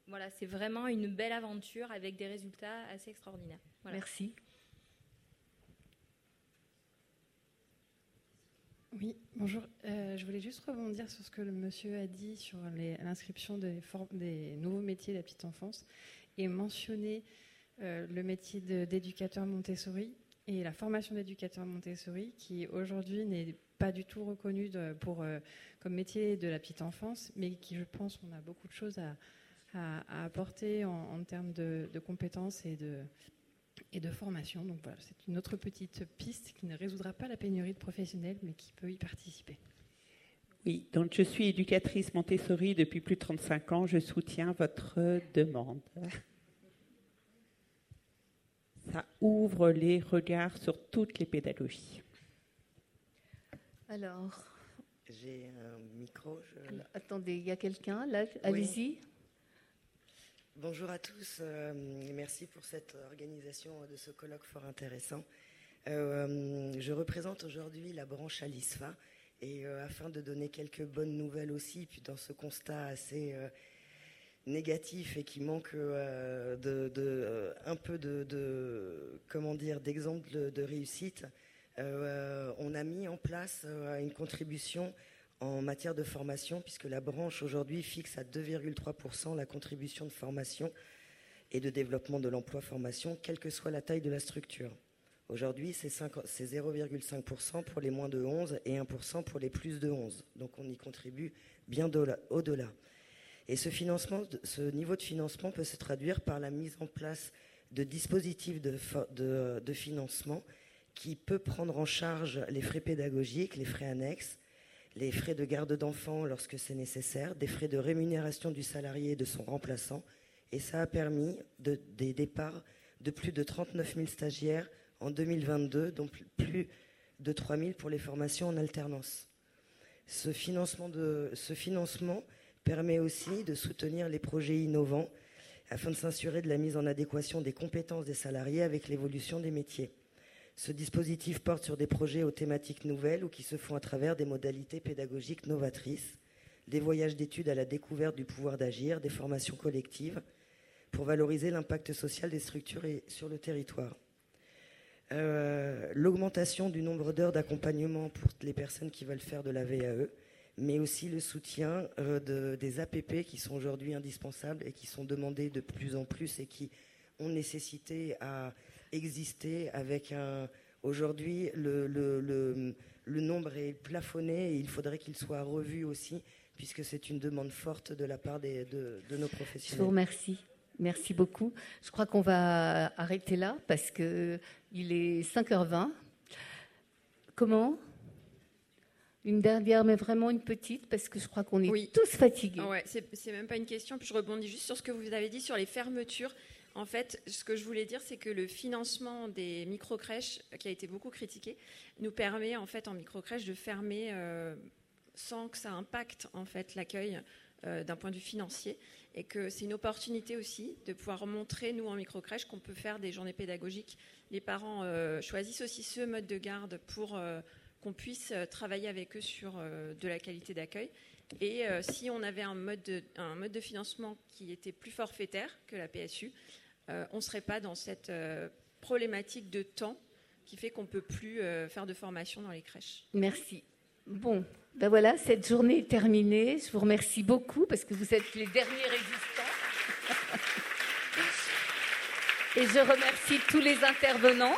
voilà, c'est vraiment une belle aventure avec des résultats assez extraordinaires. Merci. Oui, bonjour. je voulais juste rebondir sur ce que le monsieur a dit sur l'inscription des, des, nouveaux métiers de la petite enfance et mentionner le métier d'éducateur Montessori et la formation d'éducateur Montessori, qui aujourd'hui n'est pas du tout reconnue euh, comme métier de la petite enfance, mais qui, je pense, on a beaucoup de choses à, apporter en, termes de, compétences et de, et de formation. Donc voilà, c'est une autre petite piste qui ne résoudra pas la pénurie de professionnels, mais qui peut y participer. Oui, donc je suis éducatrice Montessori depuis plus de 35 ans. Je soutiens votre demande ça ouvre les regards sur toutes les pédagogies. Alors. J'ai un micro. Attendez, il y a quelqu'un là? Allez-y. Bonjour à tous. Euh, merci pour cette organisation de ce colloque fort intéressant. Euh, je représente aujourd'hui la branche Alisfa et euh, afin de donner quelques bonnes nouvelles aussi, puis dans ce constat assez négatif et qui manque euh, euh, un peu de, comment dire d'exemple de, réussite, euh, on a mis en place une contribution en matière de formation puisque la branche aujourd'hui fixe à 2,3% la contribution de formation et de développement de l'emploi formation, quelle que soit la taille de la structure. Aujourd'hui, c'est 0,5% pour les moins de 11 et 1% pour les plus de 11. Donc on y contribue bien au-delà. Et ce, niveau de financement peut se traduire par la mise en place de dispositifs de, financement qui peut prendre en charge les frais pédagogiques, les frais annexes, les frais de garde d'enfants lorsque c'est nécessaire, des frais de rémunération du salarié et de son remplaçant. Et ça a permis des départs de plus de 39 000 stagiaires en 2022, dont plus de 3 000 pour les formations en alternance. Ce financement, ce financement permet aussi de soutenir les projets innovants afin de s'assurer de la mise en adéquation des compétences des salariés avec l'évolution des métiers. Ce dispositif porte sur des projets aux thématiques nouvelles ou qui se font à travers des modalités pédagogiques novatrices, des voyages d'études à la découverte du pouvoir d'agir, des formations collectives pour valoriser l'impact social des structures sur le territoire. Euh, l'augmentation du nombre d'heures d'accompagnement pour les personnes qui veulent faire de la VAE, mais aussi le soutien euh, des APP qui sont aujourd'hui indispensables et qui sont demandés de plus en plus et qui ont nécessité à exister avec un... Aujourd'hui, le, nombre est plafonné et il faudrait qu'il soit revu aussi, puisque c'est une demande forte de la part de, de, nos professionnels. Je vous remercie. Merci beaucoup. Je crois qu'on va arrêter là parce qu'il est 5h20. Comment? Une dernière, mais vraiment une petite, parce que je crois qu'on est tous fatigués. Ouais, c'est même pas une question. Puis je rebondis juste sur ce que vous avez dit sur les fermetures. En fait, ce que je voulais dire, c'est que le financement des micro-crèches, qui a été beaucoup critiqué, nous permet en fait en micro-crèche de fermer euh, sans que ça impacte en fait l'accueil d'un point de vue financier et que c'est une opportunité aussi de pouvoir montrer, nous en microcrèche, qu'on peut faire des journées pédagogiques. Les parents choisissent aussi ce mode de garde pour qu'on puisse travailler avec eux sur de la qualité d'accueil. Et si on avait un mode, de, un mode de financement qui était plus forfaitaire que la PSU, on ne serait pas dans cette problématique de temps qui fait qu'on ne peut plus euh, faire de formation dans les crèches. Merci. Bon, ben voilà, cette journée est terminée. Je vous remercie beaucoup parce que vous êtes les derniers résistants. Et je remercie tous les intervenants.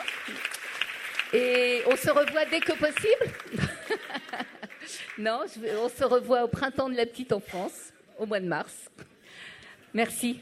Et on se revoit dès que possible? non, on se revoit au printemps de la petite enfance, au mois de mars. Merci.